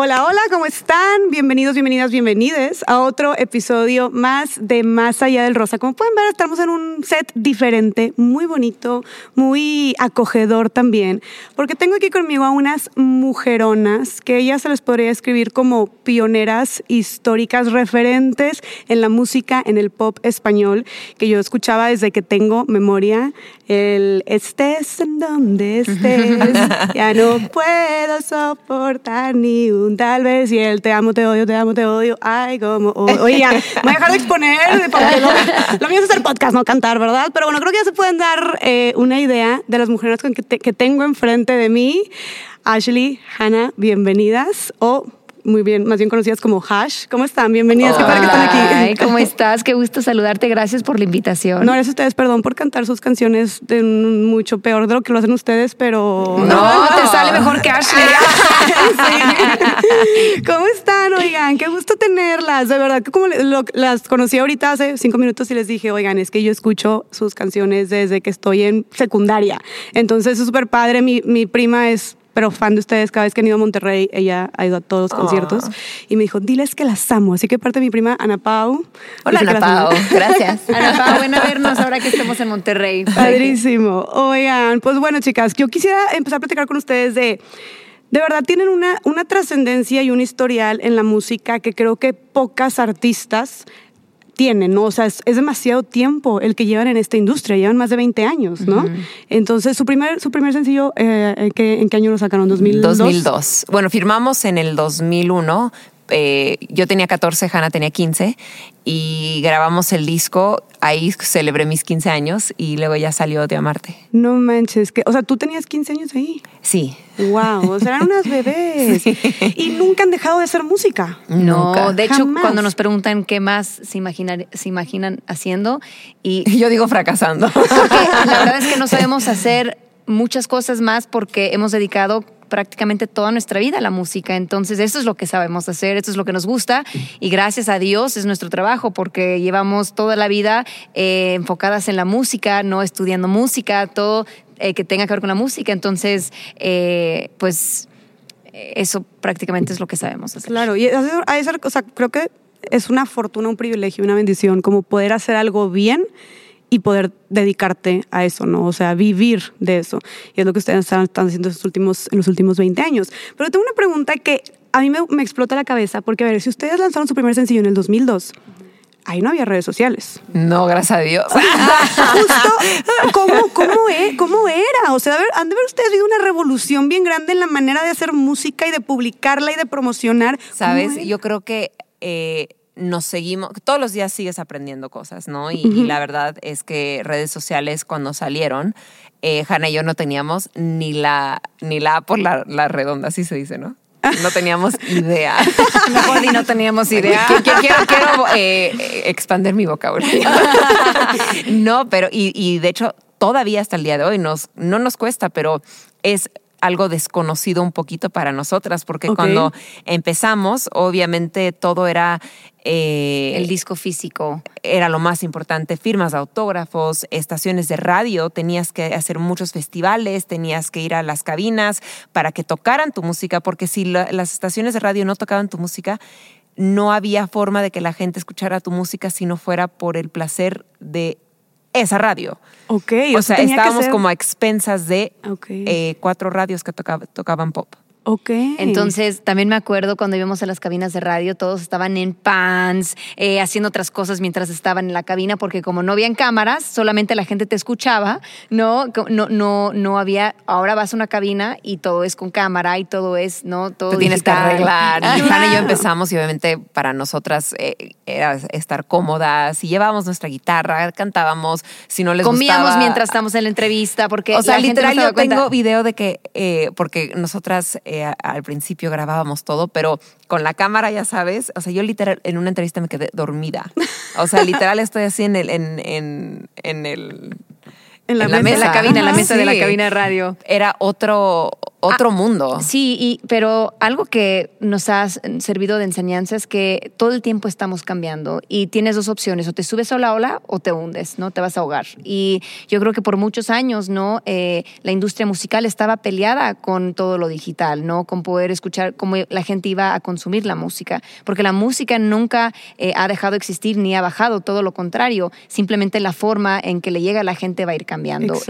Hola, hola, ¿cómo están? Bienvenidos, bienvenidas, bienvenides a otro episodio más de Más Allá del Rosa. Como pueden ver, estamos en un set diferente, muy bonito, muy acogedor también, porque tengo aquí conmigo a unas mujeronas que ellas se les podría escribir como pioneras históricas, referentes en la música, en el pop español, que yo escuchaba desde que tengo memoria. El estés en donde estés, ya no puedo soportar ni un tal vez y el te amo, te odio, te amo, te odio. Ay, como. Oye, ya, me voy a dejar de exponer porque lo, lo mío es hacer podcast, no cantar, ¿verdad? Pero bueno, creo que ya se pueden dar eh, una idea de las mujeres que, te- que tengo enfrente de mí. Ashley, Hannah, bienvenidas. O muy bien, más bien conocidas como Hash. ¿Cómo están? Bienvenidas. Qué padre que están Ay, aquí. ¿cómo estás? Qué gusto saludarte. Gracias por la invitación. No, gracias a ustedes, perdón por cantar sus canciones de mucho peor de lo que lo hacen ustedes, pero... No, te sale mejor que Ashley. Sí. ¿Cómo están? Oigan, qué gusto tenerlas. De verdad que como lo- las conocí ahorita hace cinco minutos y les dije, oigan, es que yo escucho sus canciones desde que estoy en secundaria. Entonces es súper padre. Mi, mi prima es pero fan de ustedes, cada vez que han ido a Monterrey, ella ha ido a todos los conciertos y me dijo, diles que las amo. Así que parte de mi prima, Ana Pau. Hola, Ana. Pao. Gracias. Ana Pao, ven a vernos ahora que estemos en Monterrey. Padrísimo. Oigan, pues bueno, chicas, yo quisiera empezar a platicar con ustedes de. De verdad tienen una, una trascendencia y un historial en la música que creo que pocas artistas tienen, ¿no? O sea, es, es demasiado tiempo el que llevan en esta industria, llevan más de 20 años, ¿no? Entonces, su primer, su primer sencillo, eh, ¿en, qué, ¿en qué año lo sacaron? ¿2002? 2002. Bueno, firmamos en el 2001. eh, yo tenía 14, Hanna tenía 15 y grabamos el disco. Ahí celebré mis 15 años y luego ya salió de Amarte. No manches, que, o sea, tú tenías 15 años ahí. Sí. Wow, o sea, eran unas bebés. Y nunca han dejado de hacer música. No, Nunca. de hecho, Jamás. cuando nos preguntan qué más se, imaginar- se imaginan haciendo, y Yo digo fracasando. porque la verdad es que no sabemos hacer muchas cosas más porque hemos dedicado prácticamente toda nuestra vida la música. Entonces, eso es lo que sabemos hacer, eso es lo que nos gusta y gracias a Dios es nuestro trabajo porque llevamos toda la vida eh, enfocadas en la música, no estudiando música, todo eh, que tenga que ver con la música. Entonces, eh, pues eso prácticamente es lo que sabemos hacer. Claro, y a esa- o sea, creo que es una fortuna, un privilegio, una bendición, como poder hacer algo bien y poder dedicarte a eso, ¿no? O sea, vivir de eso. Y es lo que ustedes están, están haciendo últimos, en los últimos 20 años. Pero tengo una pregunta que a mí me, me explota la cabeza, porque a ver, si ustedes lanzaron su primer sencillo en el 2002, ahí no había redes sociales. No, gracias a Dios. Justo, ¿cómo, cómo, e- cómo era? O sea, a ver, han de ver ustedes vivido una revolución bien grande en la manera de hacer música y de publicarla y de promocionar. ¿Cómo ¿Sabes? Yo creo que eh, nos seguimos, todos los días sigues aprendiendo cosas, ¿no? Y, y la verdad es que redes sociales cuando salieron, eh, Hanna y yo no teníamos ni la, ni la por la, la redonda, así se dice, ¿no? No teníamos idea. Ni no teníamos idea. Quiero, quiero eh, expander mi vocabulario. no, pero, y, y de hecho, todavía hasta el día de hoy nos, no nos cuesta, pero es algo desconocido un poquito para nosotras, porque cuando empezamos, obviamente todo era... eh, El disco físico. era lo más importante, firmas de autógrafos, estaciones de radio, tenías que hacer muchos festivales, tenías que ir a las cabinas para que tocaran tu música, porque si la- las estaciones de radio no tocaban tu música, no había forma de que la gente escuchara tu música si no fuera por el placer de esa radio. Ok, o sea, que estábamos ser- como a expensas de eh, cuatro radios que tocaba- tocaban pop. Ok. Entonces, también me acuerdo cuando íbamos a las cabinas de radio, todos estaban en pants, eh, haciendo otras cosas mientras estaban en la cabina, porque como no habían cámaras, solamente la gente te escuchaba, ¿no? No, no, no había, ahora vas a una cabina y todo es con cámara y todo es, ¿no? Todo Te tienes que arreglar. Y Ajá. Hanna y yo empezamos y obviamente para nosotras eh, era estar cómodas. Y llevábamos nuestra guitarra, cantábamos. Si no les Comíamos gustaba- mientras estamos en la entrevista, porque O sea, la gente no literal, yo cuenta. tengo video de que, eh, porque nosotras eh, al principio grabábamos todo, pero con la cámara, ya sabes, o sea, yo literal en una entrevista me quedé dormida. O sea, literal estoy así en el, en, en el, En la en la mesa. La cabina, en la mesa de la sí. cabina de radio. Era otro, otro mundo. Sí, y, pero algo que nos ha servido de enseñanza es que todo el tiempo estamos cambiando y tienes dos opciones, o te subes a la ola o te hundes, ¿no? Te vas a ahogar. Y yo creo que por muchos años, ¿no? Eh, la industria musical estaba peleada con todo lo digital, ¿no? Con poder escuchar cómo la gente iba a consumir la música, porque la música nunca eh, ha dejado de existir ni ha bajado, todo lo contrario, simplemente la forma en que le llega a la gente va a ir cambiando.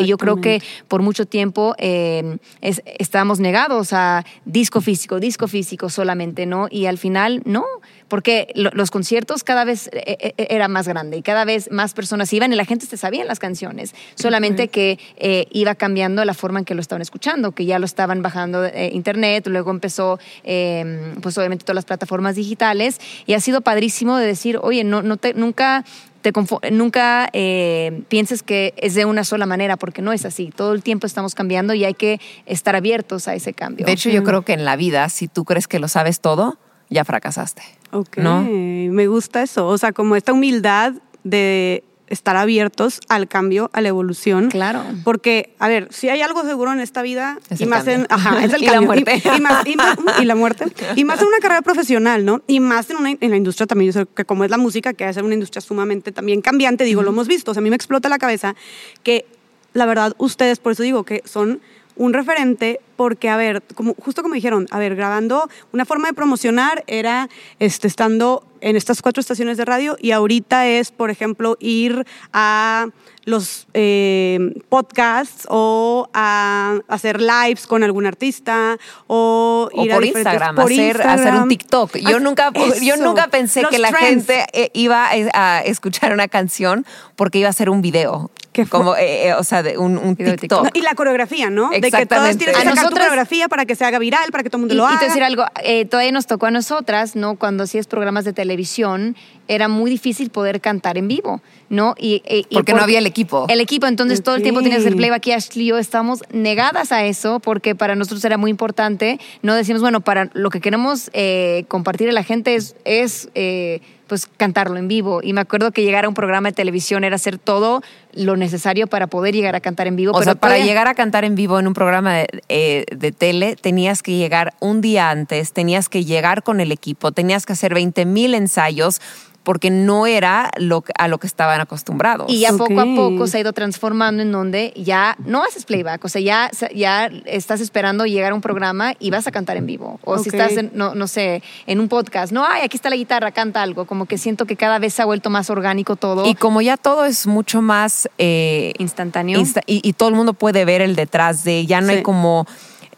Y yo creo que por mucho tiempo eh, es- estábamos negados a disco físico, disco físico solamente, ¿no? Y al final, no, porque lo- los conciertos cada vez eh, eh, era más grande y cada vez más personas iban y la gente se sabía las canciones, solamente que eh, iba cambiando la forma en que lo estaban escuchando, que ya lo estaban bajando eh, internet, luego empezó, eh, pues obviamente todas las plataformas digitales y ha sido padrísimo de decir, oye, no, no te, nunca te nunca eh, pienses que es de una sola manera, porque no es así. Todo el tiempo estamos cambiando y hay que estar abiertos a ese cambio. De hecho, yo creo que en la vida, si tú crees que lo sabes todo, ya fracasaste. Ok, ¿No? me gusta eso. O sea, como esta humildad de estar abiertos al cambio, a la evolución. Claro. Porque, a ver, si hay algo seguro en esta vida, Es y más en. Ajá, es el Y la muerte. Y, más- y más- y la muerte. Y más en una carrera profesional, ¿no? Y más en, una, en la industria también, que como es la música, que es una industria sumamente también cambiante, digo, lo hemos visto. O sea, a mí me explota la cabeza que, la verdad, ustedes, por eso digo que son un referente porque, a ver, como, justo como dijeron, a ver, grabando, una forma de promocionar era este, estando en estas cuatro estaciones de radio y ahorita es, por ejemplo, ir a los eh, podcasts o a hacer lives con algún artista o O ir a por diferentes- Instagram, por hacer, hacer un Instagram. TikTok. Yo nunca, yo nunca pensé los que la gente eh, iba a, a escuchar una canción porque iba a hacer un video. Como, eh, eh, o sea, de un, TikTok. No, y la coreografía, ¿no? De que todas Exactamente. tienes que A sacar tu nosotras- coreografía para que se haga viral, para que todo el mundo Y, lo y haga. te voy a decir algo, eh, todavía nos tocó a nosotras, ¿no? Cuando hacías programas de televisión, era muy difícil poder cantar en vivo, ¿no? Y, y- y Porque no había el equipo. El equipo, entonces todo el tiempo tenías que hacer playback y Ashley y yo estábamos negadas a eso porque para nosotros era muy importante. No decimos, bueno, para lo que queremos eh, compartir a la gente es, es eh, pues cantarlo en vivo. Y me acuerdo que llegar a un programa de televisión era hacer todo lo necesario para poder llegar a cantar en vivo. O pero sea, para todavía- llegar a cantar en vivo en un programa de, eh, de tele, tenías que llegar un día antes, tenías que llegar con el equipo, tenías que hacer 20 mil ensayos porque no era lo, que- a lo que estaban acostumbrados. Y ya poco a poco se ha ido transformando en donde ya no haces playback, o sea, ya, ya estás esperando llegar a un programa y vas a cantar en vivo. O si estás, en, no, no sé, en un podcast, no, ay, aquí está la guitarra, canta algo. Como que siento que cada vez se ha vuelto más orgánico todo, Y como ya todo es mucho más eh, instantáneo. insta- y, y todo el mundo puede ver el detrás de, ya no Sí. hay como,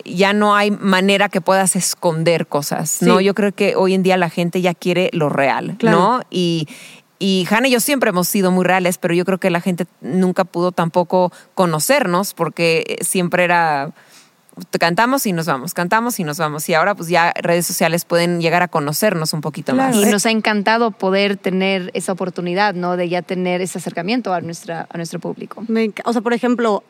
ya no hay manera que puedas esconder cosas, ¿no? Yo creo que hoy en día la gente ya quiere lo real, Claro. ¿no? Y, y Hannah y yo siempre hemos sido muy reales, pero yo creo que la gente nunca pudo tampoco conocernos porque siempre era cantamos y nos vamos, cantamos y nos vamos. Y ahora pues ya redes sociales pueden llegar a conocernos un poquito Claro. más. y nos ha encantado poder tener esa oportunidad, ¿no? De ya tener ese acercamiento a, nuestra, a nuestro público. Me o sea, por ejemplo,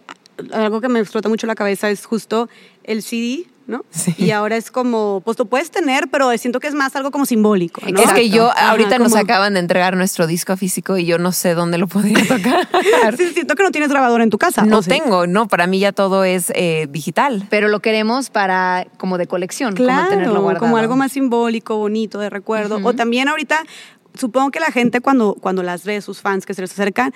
algo que me explota mucho la cabeza es justo el CD, ¿no? Sí. Y ahora es como, pues lo puedes tener, pero siento que es más algo como simbólico, ¿no? Es que yo, Ajá, ahorita nos acaban de entregar nuestro disco físico y yo no sé dónde lo podría tocar. Sí, siento que no tienes grabador en tu casa. no tengo, no, para mí ya todo es eh, digital. Pero lo queremos para, como de colección, como tenerlo Claro, guardado. como algo más simbólico, bonito, de recuerdo. O también ahorita, supongo que la gente cuando, cuando las ve, sus fans que se les acercan,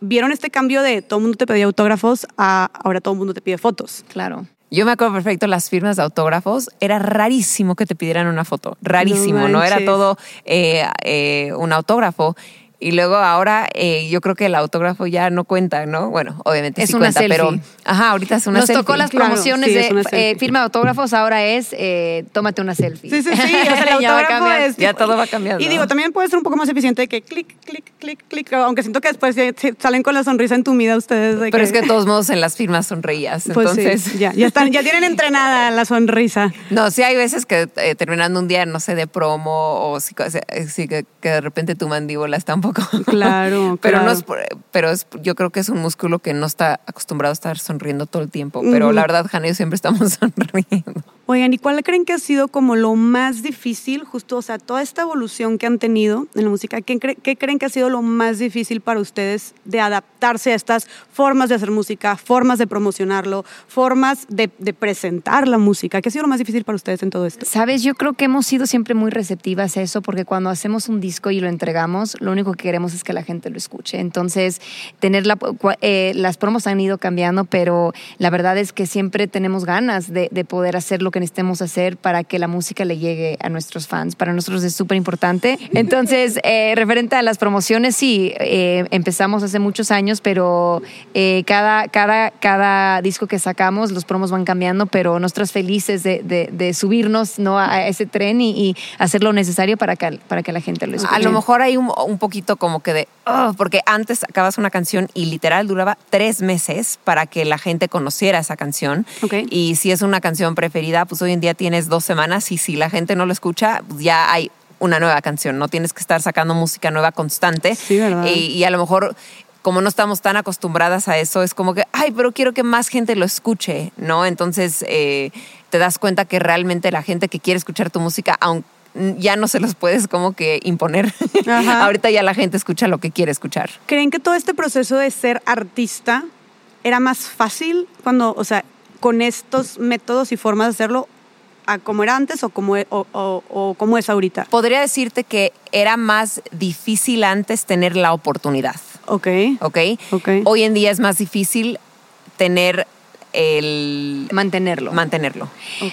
vieron este cambio de todo el mundo te pedía autógrafos a ahora todo el mundo te pide fotos. Claro. Yo me acuerdo perfecto las firmas de autógrafos. Era rarísimo que te pidieran una foto. Rarísimo, No no, era todo eh, eh, un autógrafo. Y luego ahora eh, yo creo que el autógrafo ya no cuenta, ¿no? Bueno, obviamente Es sí una cuenta, pero selfie. ajá, ahorita es una Nos selfie. tocó las Claro, promociones sí, de selfie. eh, firma de autógrafos, ahora es eh, tómate una selfie. Sí, sí, sí. O sea, el Ya va autógrafo cambiar. es. Ya todo va cambiando. Y digo, también puede ser un poco más eficiente de que clic, clic, clic, clic. Aunque siento que después salen con la sonrisa entumida ustedes. De Pero es que de todos modos en las firmas sonreías. Pues sí, entonces, ya, ya, están, ya tienen entrenada la sonrisa. No, sí hay veces que eh, terminando un día, no sé, de promo o si, sí que, que de repente tu mandíbula está un poco... Claro, pero no es, por- pero es, yo creo que es un músculo que no está acostumbrado a estar sonriendo todo el tiempo. Pero la verdad, Jane y yo siempre estamos sonriendo. Oigan, ¿y cuál creen que ha sido como lo más difícil, justo, o sea, toda esta evolución que han tenido en la música, ¿qué, cre- qué creen que ha sido lo más difícil para ustedes de adaptarse a estas formas de hacer música, formas de promocionarlo, formas de, presentar la música? ¿Qué ha sido lo más difícil para ustedes en todo esto? Sabes, yo creo que hemos sido siempre muy receptivas a eso porque cuando hacemos un disco y lo entregamos, lo único que queremos es que la gente lo escuche. Entonces, tener la, eh, las promos han ido cambiando, pero la verdad es que siempre tenemos ganas de, de poder hacer lo que necesitemos hacer para que la música le llegue a nuestros fans. Para nosotros es súper importante. Entonces, eh, referente a las promociones, sí, eh, empezamos hace muchos años, pero eh, cada, cada, cada disco que sacamos, los promos van cambiando, pero nosotras felices de, de- de subirnos ¿no? a ese tren y, y hacer lo necesario para que, para que la gente lo escuche. A lo mejor hay un, un poquito como que de, "Oh", porque antes sacabas una canción y literal duraba tres meses para que la gente conociera esa canción. Y si es una canción preferida, pues hoy en día tienes dos semanas y si la gente no lo escucha, pues ya hay una nueva canción. No tienes que estar sacando música nueva constante. Sí, ¿verdad? Y, y a lo mejor como no estamos tan acostumbradas a eso, es como que, ay, pero quiero que más gente lo escuche, ¿no? Entonces eh, te das cuenta que realmente la gente que quiere escuchar tu música, aun ya no se los puedes como que imponer. Ajá. Ahorita ya la gente escucha lo que quiere escuchar. ¿Creen que todo este proceso de ser artista era más fácil cuando, o sea, con estos métodos y formas de hacerlo, a como era antes o como, e- o, o- o como es ahorita? Podría decirte que era más difícil antes tener la oportunidad, Ok. ¿ok? Ok. Hoy en día es más difícil tener el mantenerlo. mantenerlo.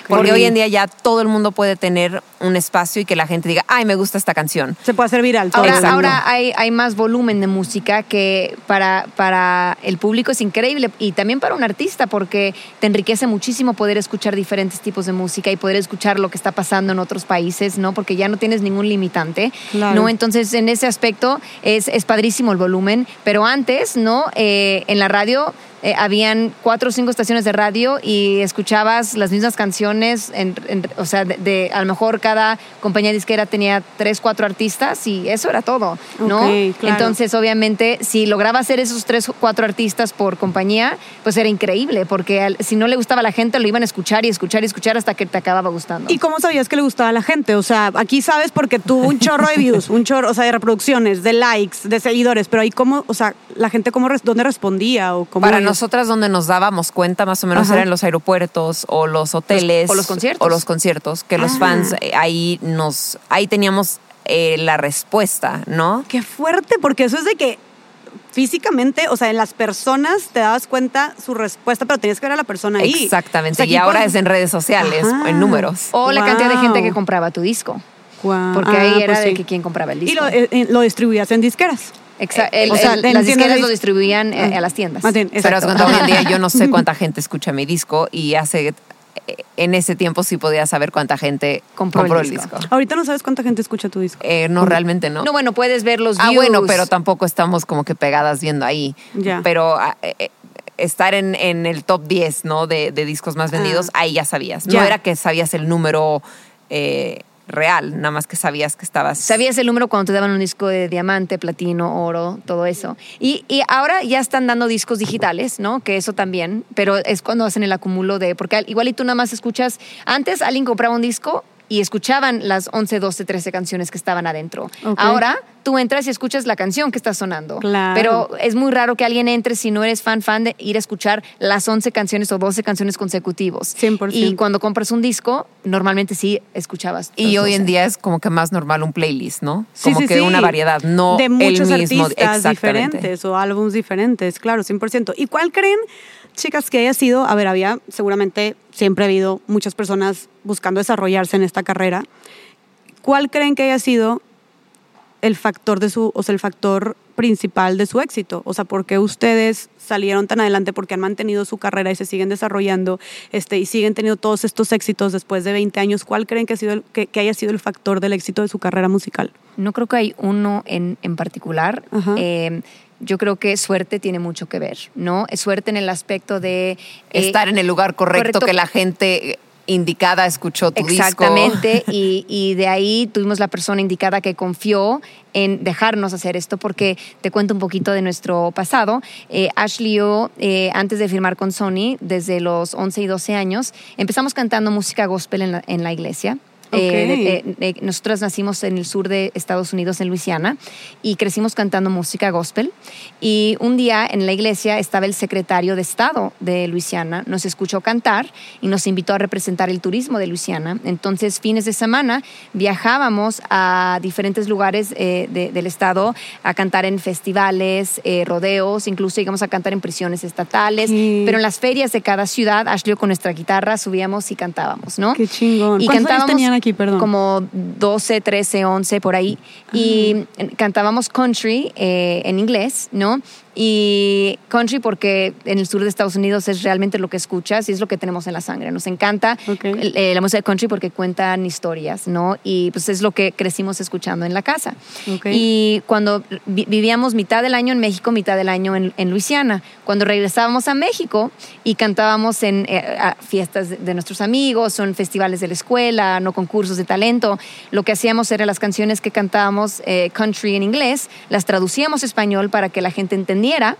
Porque hoy en día ya todo el mundo puede tener un espacio y que la gente diga, ay, me gusta esta canción. Se puede hacer viral. todo. Ahora, ahora hay, hay más volumen de música que para, para el público es increíble y también para un artista porque te enriquece muchísimo poder escuchar diferentes tipos de música y poder escuchar lo que está pasando en otros países, ¿no? Porque ya no tienes ningún limitante, Claro. ¿no? Entonces, en ese aspecto es, es padrísimo el volumen, pero antes, ¿no? Eh, en la radio eh, habían cuatro o cinco estaciones de radio y escuchabas las mismas canciones, en- en- o sea, de, de- a lo mejor cada compañía disquera tenía tres, cuatro artistas y eso era todo, ¿no? Ok, claro. Entonces, obviamente, si lograba hacer esos tres o cuatro artistas por compañía, pues era increíble, porque al- si no le gustaba a la gente, lo iban a escuchar y escuchar y escuchar hasta que te acababa gustando. ¿Y cómo sabías que le gustaba a la gente? O sea, aquí sabes porque tuvo un chorro de views, un chorro, o sea, de reproducciones, de likes, de seguidores, pero ahí cómo, o sea, la gente cómo, dónde respondía o cómo... Para nosotras donde nos dábamos cuenta más o menos Ajá. eran los aeropuertos o los hoteles o los conciertos. o los conciertos que los Ah. fans eh, ahí nos ahí teníamos eh, la respuesta, ¿no? Qué fuerte, porque eso es de que físicamente, o sea, en las personas te dabas cuenta su respuesta, pero tenías que ver a la persona ahí. Exactamente. O sea, aquí y ahora por- es en redes sociales, Ajá. en números. o la cantidad de gente que compraba tu disco, porque Ah, ahí era pues de sí. que quién compraba el Y disco. lo, eh, eh, lo distribuías en disqueras. Exa- eh, el- o sea, el- las disqueras lo dis- distribuían eh, Ah. a las tiendas. Bien, Pero exacto. hoy en día yo no sé cuánta gente escucha mi disco y hace eh, en ese tiempo sí podía saber cuánta gente Compró compró, el el disco. Ahorita no sabes cuánta gente escucha tu disco. Eh, no, realmente no. No, bueno, puedes ver los Ah, views. bueno, pero tampoco estamos como que pegadas viendo ahí. Ya. Pero ah, eh, estar en, en el top 10, ¿no? De, de discos más vendidos, ahí ya sabías. Ya. No era que sabías el número eh, real, nada más que sabías que estabas... Sabías el número cuando te daban un disco de diamante, platino, oro, todo eso. Y, y ahora ya están dando discos digitales, ¿no? Que eso también, pero es cuando hacen el acumulo de... Porque al- igual y tú nada más escuchas... Antes alguien compraba un disco y escuchaban las 11, 12, 13 canciones que estaban adentro. Ahora tú entras y escuchas la canción que está sonando. Claro. Pero es muy raro que alguien entre si no eres fan, fan de ir a escuchar las 11 canciones o 12 canciones consecutivos. 100%. Y cuando compras un disco, normalmente sí escuchabas. Y hoy en 12. día es como que más normal un playlist, ¿no? Sí, Como sí, que sí. una variedad, no de muchos el mismo. artistas diferentes o álbumes diferentes, claro, 100%. ¿Y cuál creen, chicas, que haya sido? A ver, había seguramente siempre ha habido muchas personas buscando desarrollarse en esta carrera. ¿Cuál creen que haya sido el factor de su, o sea, el factor principal de su éxito? O sea, ¿por qué ustedes salieron tan adelante? Porque han mantenido su carrera y se siguen desarrollando este, y siguen teniendo todos estos éxitos después de 20 años. ¿Cuál creen que, ha sido el- que, que haya sido el factor del éxito de su carrera musical? No creo que hay uno en, en particular. Ajá. Eh, yo creo que suerte tiene mucho que ver, ¿no? Suerte en el aspecto de... eh, Estar en el lugar correcto, correcto. que la gente indicada escuchó tu Exactamente, y, y, de ahí tuvimos la persona indicada que confió en dejarnos hacer esto, porque te cuento un poquito de nuestro pasado. Eh, Ashley y yo, eh, antes de firmar con Sony, desde los 11 y 12 años, empezamos cantando música gospel en la, en la iglesia. Eh, eh, eh, nosotras nacimos en el sur de Estados Unidos, en Luisiana, y crecimos cantando música gospel. Y un día en la iglesia estaba el secretario de Estado de Luisiana, nos escuchó cantar y nos invitó a representar el turismo de Luisiana. Entonces, fines de semana viajábamos a diferentes lugares del estado a cantar en festivales, rodeos, incluso llegamos a cantar en prisiones estatales, pero en las ferias de cada ciudad, Ashley con nuestra guitarra subíamos y cantábamos, ¿no? Qué chingón. Y cantábamos aquí, perdón? Como 12, 13, 11, por ahí. Y cantábamos country eh, en inglés, ¿no? Y country porque en el sur de Estados Unidos es realmente lo que escuchas y es lo que tenemos en la sangre. Nos encanta eh, la música de country porque cuentan historias, ¿no? Y pues es lo que crecimos escuchando en la casa. Y cuando vivíamos mitad del año en México, mitad del año en, en Luisiana. Cuando regresábamos a México y cantábamos en eh, fiestas de, nuestros amigos en festivales de la escuela, no concursos de talento, lo que hacíamos era las canciones que cantábamos eh, country en inglés, las traducíamos a español para que la gente entendiera.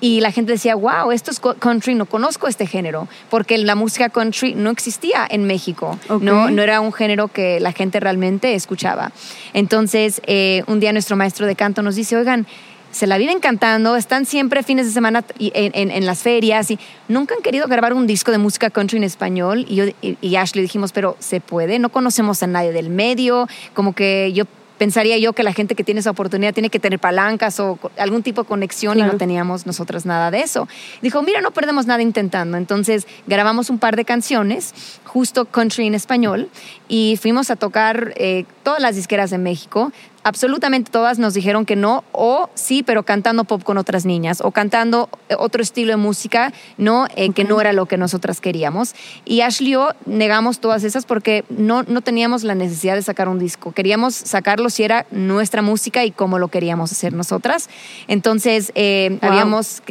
Y la gente decía, wow, esto es country, no conozco este género, porque la música country no existía en México, no, no era un género que la gente realmente escuchaba. Entonces, eh, un día nuestro maestro de canto nos dice, oigan, se la viven cantando, están siempre fines de semana en, en, las ferias y nunca han querido grabar un disco de música country en español. Y yo y Ashley dijimos, pero se puede, no conocemos a nadie del medio, como que yo pensaría yo que la gente que tiene esa oportunidad tiene que tener palancas o algún tipo de conexión y no teníamos nosotras nada de eso. Dijo, mira, no perdemos nada intentando. Entonces grabamos un par de canciones, justo country en español, y fuimos a tocar eh, todas las disqueras de México absolutamente todas nos dijeron que no, o sí, pero cantando pop con otras niñas, o cantando eh, otro estilo de música, ¿no? Eh, que no era lo que nosotras queríamos. Y Ashley y yo negamos todas esas porque no, no teníamos la necesidad de sacar un disco. Queríamos sacarlo si era nuestra música y como lo queríamos hacer nosotras. Entonces, eh, habíamos,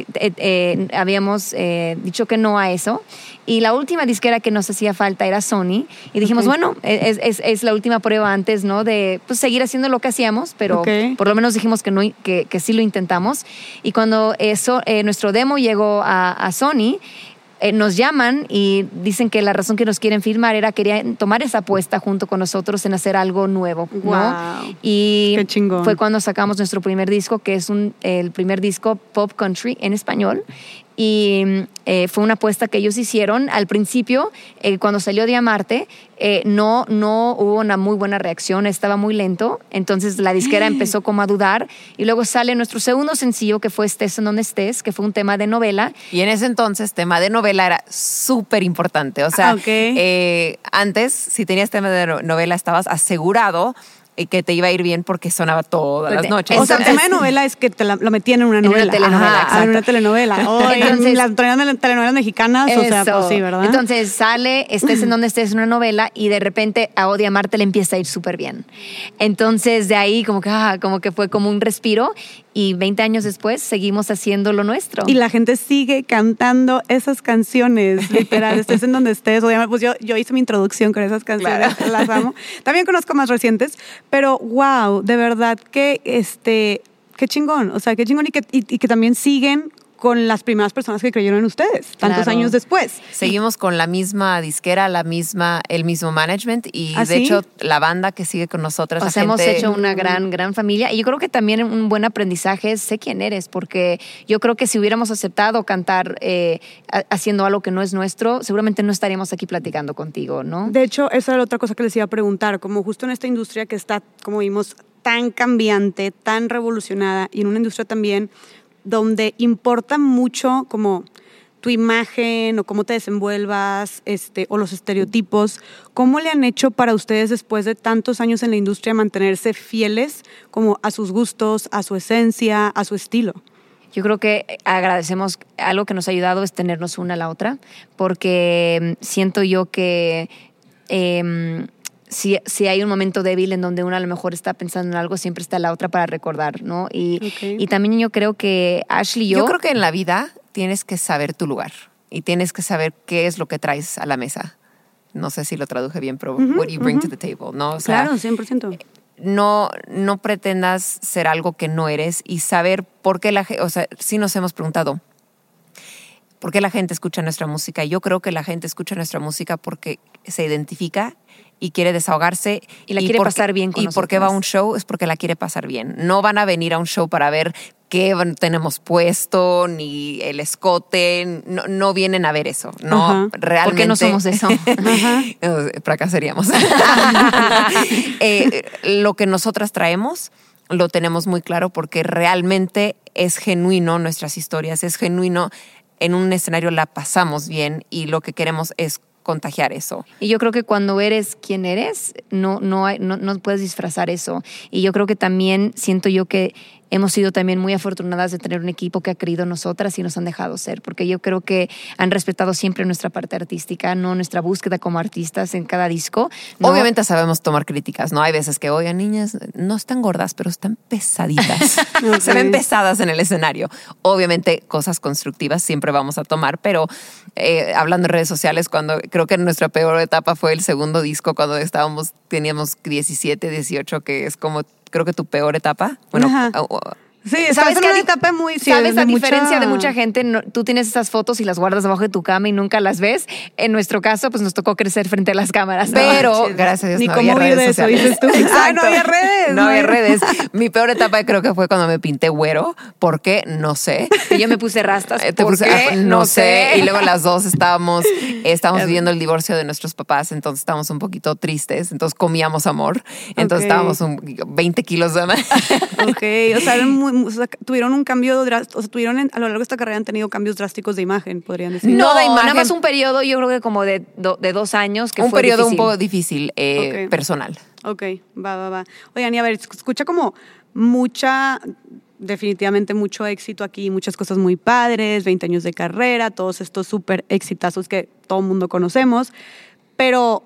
habíamos dicho que no a eso. Y la última disquera que nos hacía falta era Sony. Y dijimos, bueno, es, es, es, la última prueba antes, ¿no? De pues, seguir haciendo lo que hacíamos, pero por lo menos dijimos que, no, que, que, sí lo intentamos. Y cuando eso, eh, nuestro demo llegó a, a Sony, eh, nos llaman y dicen que la razón que nos quieren firmar era querían tomar esa apuesta junto con nosotros en hacer algo nuevo, ¿no? Y fue cuando sacamos nuestro primer disco, que es un, el primer disco pop country en español y eh, fue una apuesta que ellos hicieron. Al principio, eh, cuando salió Diamarte, eh, no, no hubo una muy buena reacción, estaba muy lento, entonces la disquera empezó como a dudar y luego sale nuestro segundo sencillo que fue Estés en donde estés, que fue un tema de novela. Y en ese entonces tema de novela era súper importante, o sea, antes si tenías tema de novela estabas asegurado y que te iba a ir bien porque sonaba todas las noches. O sea, el tema de novela es que te la, lo metían en una novela. En una telenovela. en una telenovela. Entonces, las telenovelas mexicanas, o sea, pues sí, ¿verdad? Entonces sale, estés en donde estés en una novela y de repente a Odia Marte le empieza a ir súper bien. Entonces de ahí como que, ah, como que fue como un respiro y 20 años después seguimos haciendo lo nuestro. Y la gente sigue cantando esas canciones, literal, estés en donde estés. Obviamente, pues yo, yo hice mi introducción con esas canciones, las amo. También conozco más recientes, pero wow, de verdad que este, qué chingón, o sea, qué chingón y que, y que también siguen con las primeras personas que creyeron en ustedes, tantos años después. Seguimos con la misma disquera, la misma, el mismo management y ¿Ah, de hecho la banda que sigue con nosotras. O hemos hecho una gran, gran familia y yo creo que también un buen aprendizaje es sé quién eres, porque yo creo que si hubiéramos aceptado cantar eh, haciendo algo que no es nuestro, seguramente no estaríamos aquí platicando contigo, ¿no? De hecho, esa era otra cosa que les iba a preguntar, como justo en esta industria que está, como vimos, tan cambiante, tan revolucionada y en una industria también donde importa mucho como tu imagen o cómo te desenvuelvas este, o los estereotipos. ¿Cómo le han hecho para ustedes después de tantos años en la industria mantenerse fieles como a sus gustos, a su esencia, a su estilo? Yo creo que agradecemos, algo que nos ha ayudado es tenernos una a la otra, porque mm, siento yo que... Em, si, si, hay un momento débil en donde uno a lo mejor está pensando en algo, siempre está la otra para recordar, ¿no? Y, y también yo creo que Ashley y yo... Yo creo que en la vida tienes que saber tu lugar y tienes que saber qué es lo que traes a la mesa. no sé si lo traduje bien, pero what do you bring to the table, ¿no? O sea, claro, 100%. no, no pretendas ser algo que no eres y saber por qué la gente, o sea, sí nos hemos preguntado, ¿por qué la gente escucha nuestra música? Yo creo que la gente escucha nuestra música porque se identifica y quiere desahogarse. Y la quiere porque- pasar bien con Y porque va a un show es porque la quiere pasar bien. No van a venir a un show para ver qué tenemos puesto, ni el escote, no, no vienen a ver eso. No, Ajá. realmente. ¿Por qué no somos eso? Eh, fracasaríamos. Eh, lo que nosotras traemos lo tenemos muy claro porque realmente es genuino nuestras historias, es genuino. En un escenario la pasamos bien y lo que queremos es contagiar eso. Y yo creo que cuando eres quien eres, no, no, hay- no, no puedes disfrazar eso. Y yo creo que también siento yo que hemos sido también muy afortunadas de tener un equipo que ha creído en nosotras y nos han dejado ser, porque yo creo que han respetado siempre nuestra parte artística, no nuestra búsqueda como artistas en cada disco. ¿no? Obviamente sabemos tomar críticas, ¿no? Hay veces que, oigan, niñas, no están gordas, pero están pesaditas. Se ven pesadas en el escenario. Obviamente cosas constructivas siempre vamos a tomar, pero eh, hablando en redes sociales, cuando creo que nuestra peor etapa fue el segundo disco, cuando estábamos, teníamos 17, 18, que es como, creo que tu peor etapa. Bueno, Ajá. Sí, ¿Sabes que una etapa muy... sí, ¿Sabes? A mucha- diferencia de mucha gente, no- tú tienes esas fotos y las guardas debajo de tu cama y nunca las ves. En nuestro caso, pues nos tocó crecer frente a las cámaras. ¿no? Pero, manches. gracias a Dios, Ni no cómo había redes de eso, dices tú. Ah, no había redes, No había redes. Mi peor etapa creo que fue cuando me pinté güero. ¿Por qué? No sé. Y yo me puse rastas. Eh, ¿Por puse- qué? no sé. Y luego las dos estábamos, estábamos viviendo el divorcio de nuestros papás, entonces estábamos un poquito tristes, entonces comíamos amor, entonces Ok. estábamos un 20 kilos de más. Ok, o sea, muy- o sea, tuvieron un cambio drástico, o sea, tuvieron en- a lo largo de esta carrera han tenido cambios drásticos de imagen, podrían decir. No No, de imagen. nada más un periodo, yo creo que como de, do- de dos años, que un fue periodo un difícil. poco difícil, eh, Ok. personal. Ok, va, va, va. Oigan, y a ver, escucha como mucha, definitivamente mucho éxito aquí, muchas cosas muy padres, 20 años de carrera, todos estos súper exitazos que todo el mundo conocemos, pero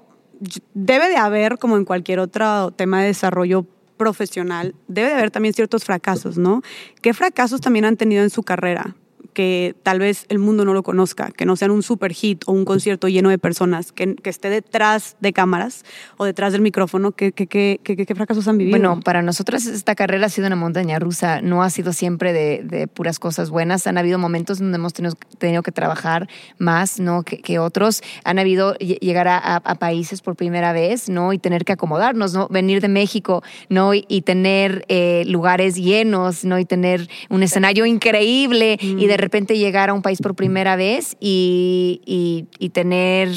debe de haber, como en cualquier otro tema de desarrollo profesional, debe de haber también ciertos fracasos, ¿no? ¿Qué fracasos también han tenido en su carrera? Que tal vez el mundo no lo conozca, que no sean un super hit o un concierto lleno de personas, que, que esté detrás de cámaras o detrás del micrófono, ¿qué, qué, qué, qué- qué fracasos han vivido? Bueno, para nosotros esta carrera ha sido una montaña rusa, no ha sido siempre de, de puras cosas buenas. Han habido momentos donde hemos tenido, tenido que trabajar más ¿no? que, que otros. Han habido lle- llegar a, a- a países por primera vez ¿no? y tener que acomodarnos, ¿no? venir de México ¿no? y, y tener eh, lugares llenos ¿no? y tener un escenario increíble y de repente llegar a un país por primera vez y, y- y tener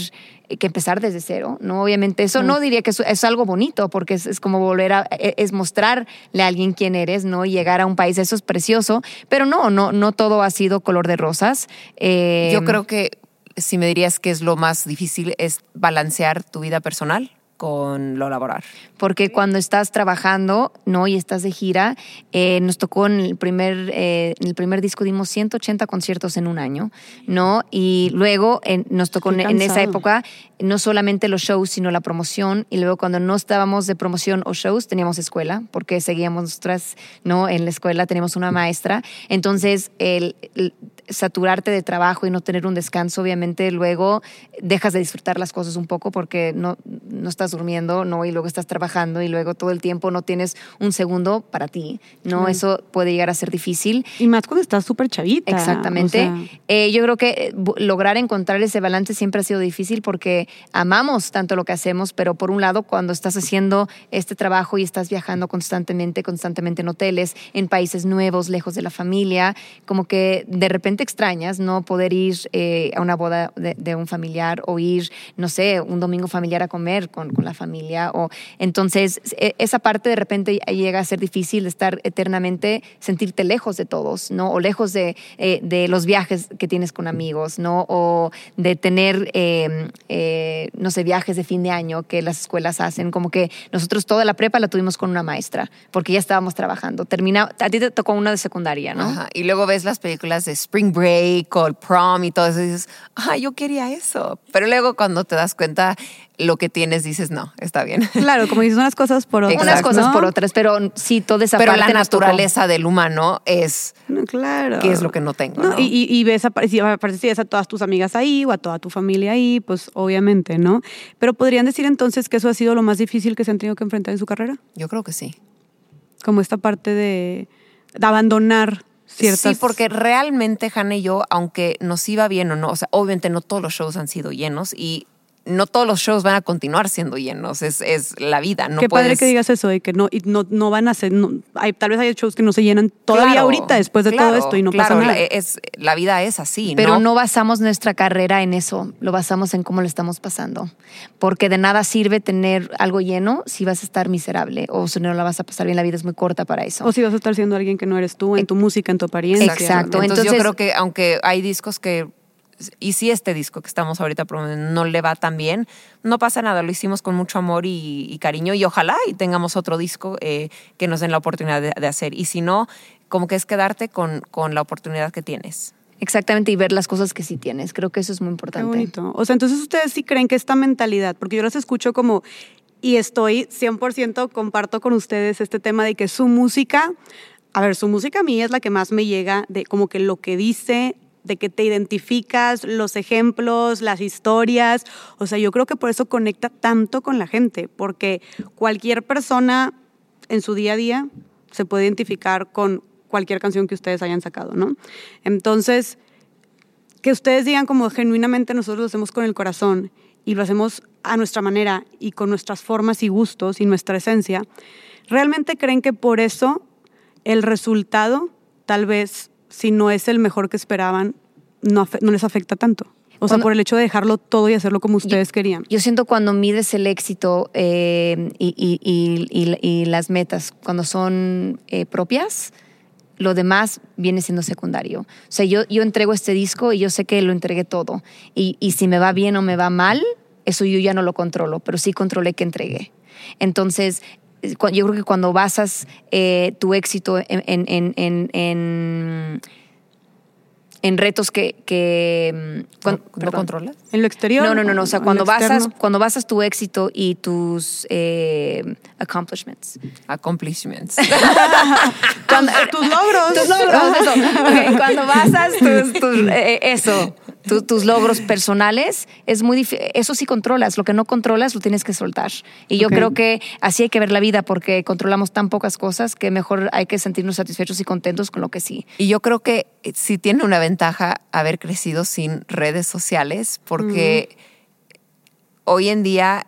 que empezar desde cero, ¿no? Obviamente eso no diría que es, es algo bonito, porque es, es como volver a, e- es mostrarle a alguien quién eres, ¿no? Y llegar a un país, eso es precioso, pero no, no, no todo ha sido color de rosas. Eh, Yo creo que si me dirías que es lo más difícil es balancear tu vida personal con lo laboral. porque cuando estás trabajando, ¿no? Y estás de gira, eh, nos tocó en el primer, eh, en el primer disco dimos 180 conciertos en un año, ¿no? Y luego en- nos tocó en, en esa época no solamente los shows, sino la promoción. Y luego cuando no estábamos de promoción o shows, teníamos escuela, porque seguíamos nosotras, ¿no? En la escuela teníamos una maestra. Entonces, el, el saturarte de trabajo y no tener un descanso, obviamente luego dejas de disfrutar las cosas un poco porque no, no estás durmiendo, ¿no? Y luego estás trabajando y luego todo el tiempo no tienes un segundo para ti, ¿no? Eso puede llegar a ser difícil. y más cuando estás súper chavita. Exactamente. o sea, Eh, yo creo que eh, lograr encontrar ese balance siempre ha sido difícil porque amamos tanto lo que hacemos, pero por un lado, cuando estás haciendo este trabajo y estás viajando constantemente, constantemente en hoteles, en países nuevos, lejos de la familia, como que de repente extrañas no poder ir eh, a una boda de, un familiar o ir, no sé, un domingo familiar a comer con, con la familia. O, entonces, e- esa parte de repente llega a ser difícil de estar eternamente, sentirte lejos de todos, ¿no? O lejos de, eh, de los viajes que tienes con amigos, ¿no? O de tener, eh, eh, no sé, viajes de fin de año que las escuelas hacen. Como que nosotros toda la prepa la tuvimos con una maestra, porque ya estábamos trabajando. Termina, a ti te tocó una de secundaria, ¿no? Ajá. Y luego ves las películas de Spring Break o el prom y todo eso y dices, ah, yo quería eso. Pero luego cuando te das cuenta, lo que tienes dices, no, está bien. Claro, como dices unas cosas por otras. Unas cosas ¿no? por otras, pero sí, toda esa Pero parte la naturaleza del humano es No, claro. qué es lo que no tengo. No, ¿no? Y, y- ves, a, si ves a todas tus amigas ahí o a toda tu familia ahí, pues obviamente, ¿no? Pero podrían decir entonces que eso ha sido lo más difícil que se han tenido que enfrentar en su carrera, Yo creo que sí. como esta parte de, de abandonar Sí, porque realmente, Hanna y yo, aunque nos iba bien o no, o sea, obviamente no todos los shows han sido llenos y no todos los shows van a continuar siendo llenos, es, es la vida. No Qué padre que digas eso y que no, y no, no van a ser, no, hay, tal vez hay shows que no se llenan todavía Claro, ahorita después de claro, todo esto y no claro, pasa nada. La, es, la vida es así, Pero ¿no? no basamos nuestra carrera en eso, lo basamos en cómo lo estamos pasando. Porque de nada sirve tener algo lleno si vas a estar miserable o si no la vas a pasar bien, la vida es muy corta para eso. o si vas a estar siendo alguien que no eres tú en tu música, en tu apariencia. Exacto. Entonces, yo Entonces- creo que aunque hay discos que y si este disco que estamos ahorita promoviendo no le va tan bien, no pasa nada, lo hicimos con mucho amor y, y cariño y ojalá y tengamos otro disco eh, que nos den la oportunidad de, de hacer. Y si no, como que es quedarte con, con la oportunidad que tienes. Exactamente, y ver las cosas que sí tienes. Creo que eso es muy Qué importante. bonito. O sea, entonces ustedes sí creen que esta mentalidad, porque yo las escucho como, y estoy 100% comparto con ustedes este tema de que su música, a ver, su música a mí es la que más me llega de como que lo que dice, de que te identificas, los ejemplos, las historias. O sea, yo creo que por eso conecta tanto con la gente, porque cualquier persona en su día a día se puede identificar con cualquier canción que ustedes hayan sacado, ¿no? Entonces, que ustedes digan como genuinamente nosotros lo hacemos con el corazón y lo hacemos a nuestra manera y con nuestras formas y gustos y nuestra esencia, ¿realmente creen que por eso el resultado, tal vez si no es el mejor que esperaban, no, no les afecta tanto? O sea, Cuando- por el hecho de dejarlo todo y hacerlo como ustedes querían. Yo siento cuando mides el éxito eh, y, y- y- las metas, cuando son eh, propias, lo demás viene siendo secundario. O sea, yo, yo entrego este disco y yo sé que lo entregué todo. Y, y si me va bien o me va mal, eso yo ya no lo controlo, pero sí controlé que entregué. Entonces, yo creo que cuando basas eh, tu éxito en, en- en- en- retos que... que mm, ¿No, controlas? En lo exterior. No, no, no, no. O sea, cuando basas, cuando basas tu éxito y tus eh, accomplishments. Accomplishments. Cuando, tus logros. tus logros, eso. Cuando basas tus, tus, eh, eso, tu- tus logros personales, es muy Eso sí controlas. Lo que no controlas lo tienes que soltar. Y yo creo que así hay que ver la vida porque controlamos tan pocas cosas que mejor hay que sentirnos satisfechos y contentos con lo que sí. Y yo creo que sí tiene una ventaja haber crecido sin redes sociales, porque hoy en día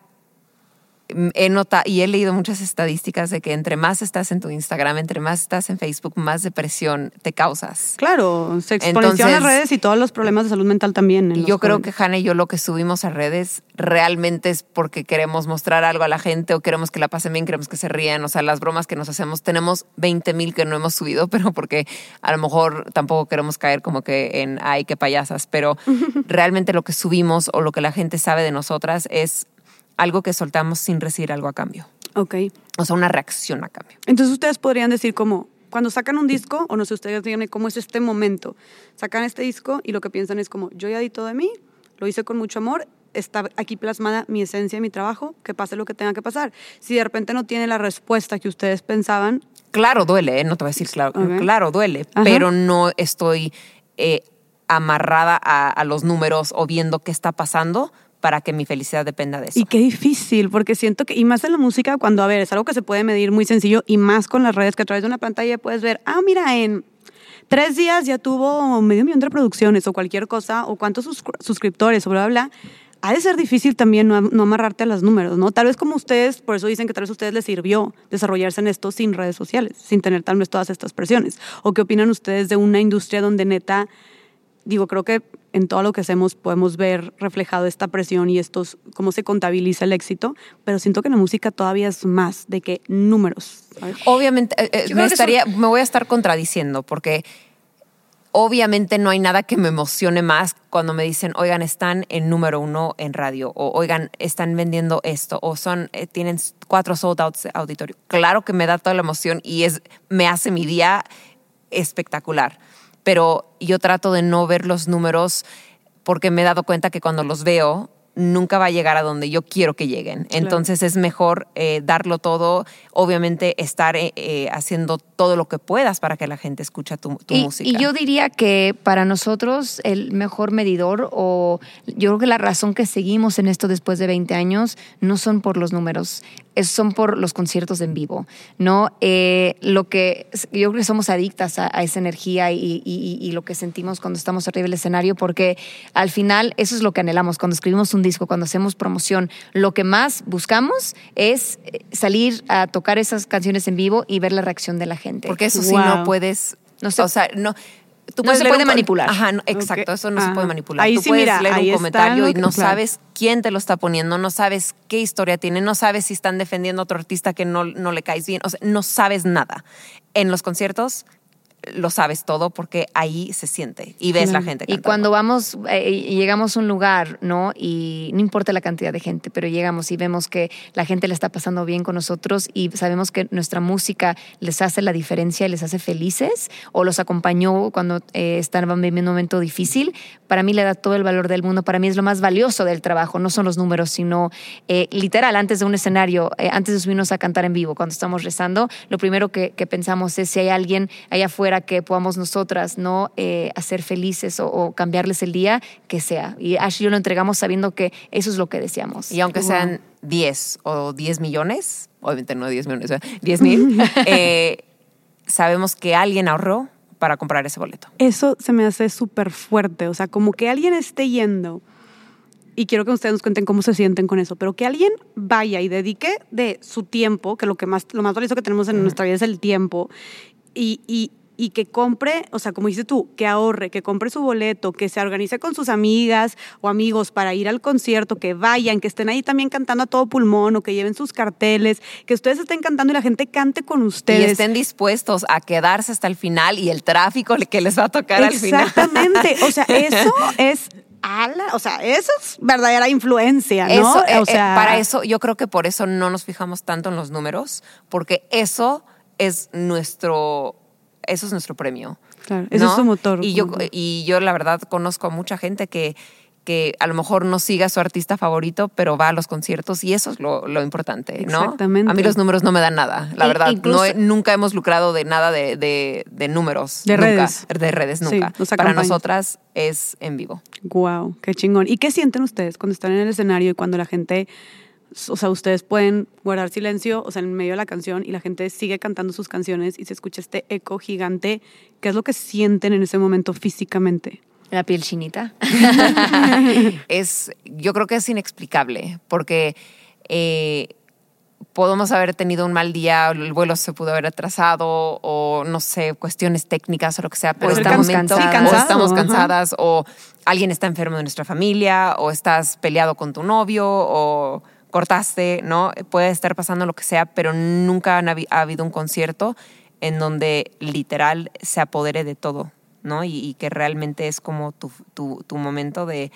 he notado y he leído muchas estadísticas de que entre más estás en tu Instagram, entre más estás en Facebook, más depresión te causas. Claro, se exponenciaron las redes y todos los problemas de salud mental también. en yo creo jóvenes. que Hanna y yo lo que subimos a redes realmente es porque queremos mostrar algo a la gente o queremos que la pasen bien, queremos que se rían. O sea, las bromas que nos hacemos, tenemos 20 mil que no hemos subido, pero porque a lo mejor tampoco queremos caer como que en, ay, qué payasas. Pero realmente lo que subimos o lo que la gente sabe de nosotras es algo que soltamos sin recibir algo a cambio. Ok. O sea, una reacción a cambio. Entonces ustedes podrían decir como, cuando sacan un disco, o no sé, ustedes digan cómo es este momento, sacan este disco y lo que piensan es como, yo ya di todo de mí, lo hice con mucho amor, está aquí plasmada mi esencia, mi trabajo, que pase lo que tenga que pasar. Si de repente no tiene la respuesta que ustedes pensaban, Claro, duele, ¿eh? no te voy a decir claro, claro, duele, Ajá. pero no estoy eh, amarrada a, a los números o viendo qué está pasando para que mi felicidad dependa de eso. y qué difícil, porque siento que, y más en la música, cuando, a ver, es algo que se puede medir muy sencillo, y más con las redes, que a través de una pantalla puedes ver, ah, mira, en tres días ya tuvo medio millón de reproducciones o cualquier cosa, o cuántos sus- suscriptores, o bla, bla, bla. Ha de ser difícil también no, no amarrarte a los números, ¿no? Tal vez como ustedes, por eso dicen que tal vez a ustedes les sirvió desarrollarse en esto sin redes sociales, sin tener tal vez todas estas presiones. ¿O qué opinan ustedes de una industria donde neta, digo, creo que en todo lo que hacemos podemos ver reflejado esta presión y estos, cómo se contabiliza el éxito, pero siento que en la música todavía es más de que números. ¿sabes? Obviamente, eh, eh, me, estaría, me voy a estar contradiciendo porque obviamente no hay nada que me emocione más cuando me dicen, oigan, están en número uno en radio, o oigan, están vendiendo esto, o son, eh, tienen cuatro sold outs de auditorio. Claro que me da toda la emoción y es, me hace mi día espectacular. Pero yo trato de no ver los números porque me he dado cuenta que cuando los veo nunca va a llegar a donde yo quiero que lleguen. Entonces es mejor eh, darlo todo, obviamente estar eh, eh, haciendo todo lo que puedas para que la gente escuche tu, música. Y yo diría que para nosotros el mejor medidor o yo creo que la razón que seguimos en esto después de 20 años no son por los números, son por los conciertos en vivo, ¿no? lo que yo creo que somos adictas a, esa energía y, y, lo que sentimos cuando estamos arriba del escenario porque al final eso es lo que anhelamos cuando escribimos un disco, cuando hacemos promoción, lo que más buscamos es eh, salir a tocar esas canciones en vivo y ver la reacción de la gente. Porque eso sí no puedes, no sé, o sea, no no se puede manipular. Ajá, exacto, eso no se puede manipular. Ahí Tú puedes leer un comentario y no sabes quién te lo está poniendo, no sabes qué historia tiene, no sabes si están defendiendo a otro artista que no, no le caes bien, o sea, no sabes nada. En los conciertos lo sabes todo porque ahí se siente y ves la gente. Y cuando vamos eh, y llegamos a un lugar, ¿no? Y no importa la cantidad de gente, pero llegamos y vemos que la gente le está pasando bien con nosotros y sabemos que nuestra música les hace la diferencia y les hace felices o los acompañó cuando eh, están viviendo un momento difícil, para mí le da todo el valor del mundo. Para mí es lo más valioso del trabajo, no son los números, sino eh, literal, antes de un escenario, antes de subirnos a cantar en vivo, cuando estamos rezando, lo primero que, que pensamos es si hay alguien allá afuera que podamos nosotras no eh, hacer felices o, cambiarles el día, que sea. Y Ash y yo lo entregamos sabiendo que eso es lo que deseamos. Y aunque sean 10 o 10 millones, obviamente no 10 millones, 10 mil, eh, sabemos que alguien ahorró para comprar ese boleto. Eso se me hace súper fuerte, o sea, como que alguien esté yendo y quiero que ustedes nos cuenten cómo se sienten con eso, pero que alguien vaya y dedique de su tiempo, que lo que más lo más valioso que tenemos en nuestra vida es el tiempo, y, y, y que compre, o sea, como dices tú, que ahorre, que compre su boleto, que se organice con sus amigas o amigos para ir al concierto, que vayan, que estén ahí también cantando a todo pulmón o que lleven sus carteles, que ustedes estén cantando y la gente cante con ustedes. Y estén dispuestos a quedarse hasta el final y el tráfico que les va a tocar al final. Exactamente, o sea, eso es ala, o sea, eso es verdadera influencia, ¿no? Eso, o eh, eh, sea, para eso, yo creo que por eso no nos fijamos tanto en los números, porque eso es nuestro eso es nuestro premio. Claro, eso es su motor. Y yo, y yo la verdad conozco a mucha gente que, que a lo mejor no siga a su artista favorito, pero va a los conciertos y eso es lo, lo importante, ¿no? Exactamente. A mí los números no me dan nada, la verdad. no, nunca hemos lucrado de nada de, de, números. De redes. De redes, nunca. Para nosotras es en vivo. Wow, qué chingón. ¿Y qué sienten ustedes cuando están en el escenario y cuando la gente o sea, ustedes pueden guardar silencio, o sea, en medio de la canción y la gente sigue cantando sus canciones y se escucha este eco gigante. ¿Qué es lo que sienten en ese momento físicamente? La piel chinita. es, yo creo que es inexplicable porque eh, podemos haber tenido un mal día, el vuelo se pudo haber atrasado o no sé, cuestiones técnicas o lo que sea, pero estamos cansadas, o estamos cansadas o alguien está enfermo de nuestra familia o estás peleado con tu novio o cortaste, ¿no? Puede estar pasando lo que sea, pero nunca ha habido un concierto en donde literal se apodere de todo, ¿no? Y, que realmente es como tu, tu, momento de,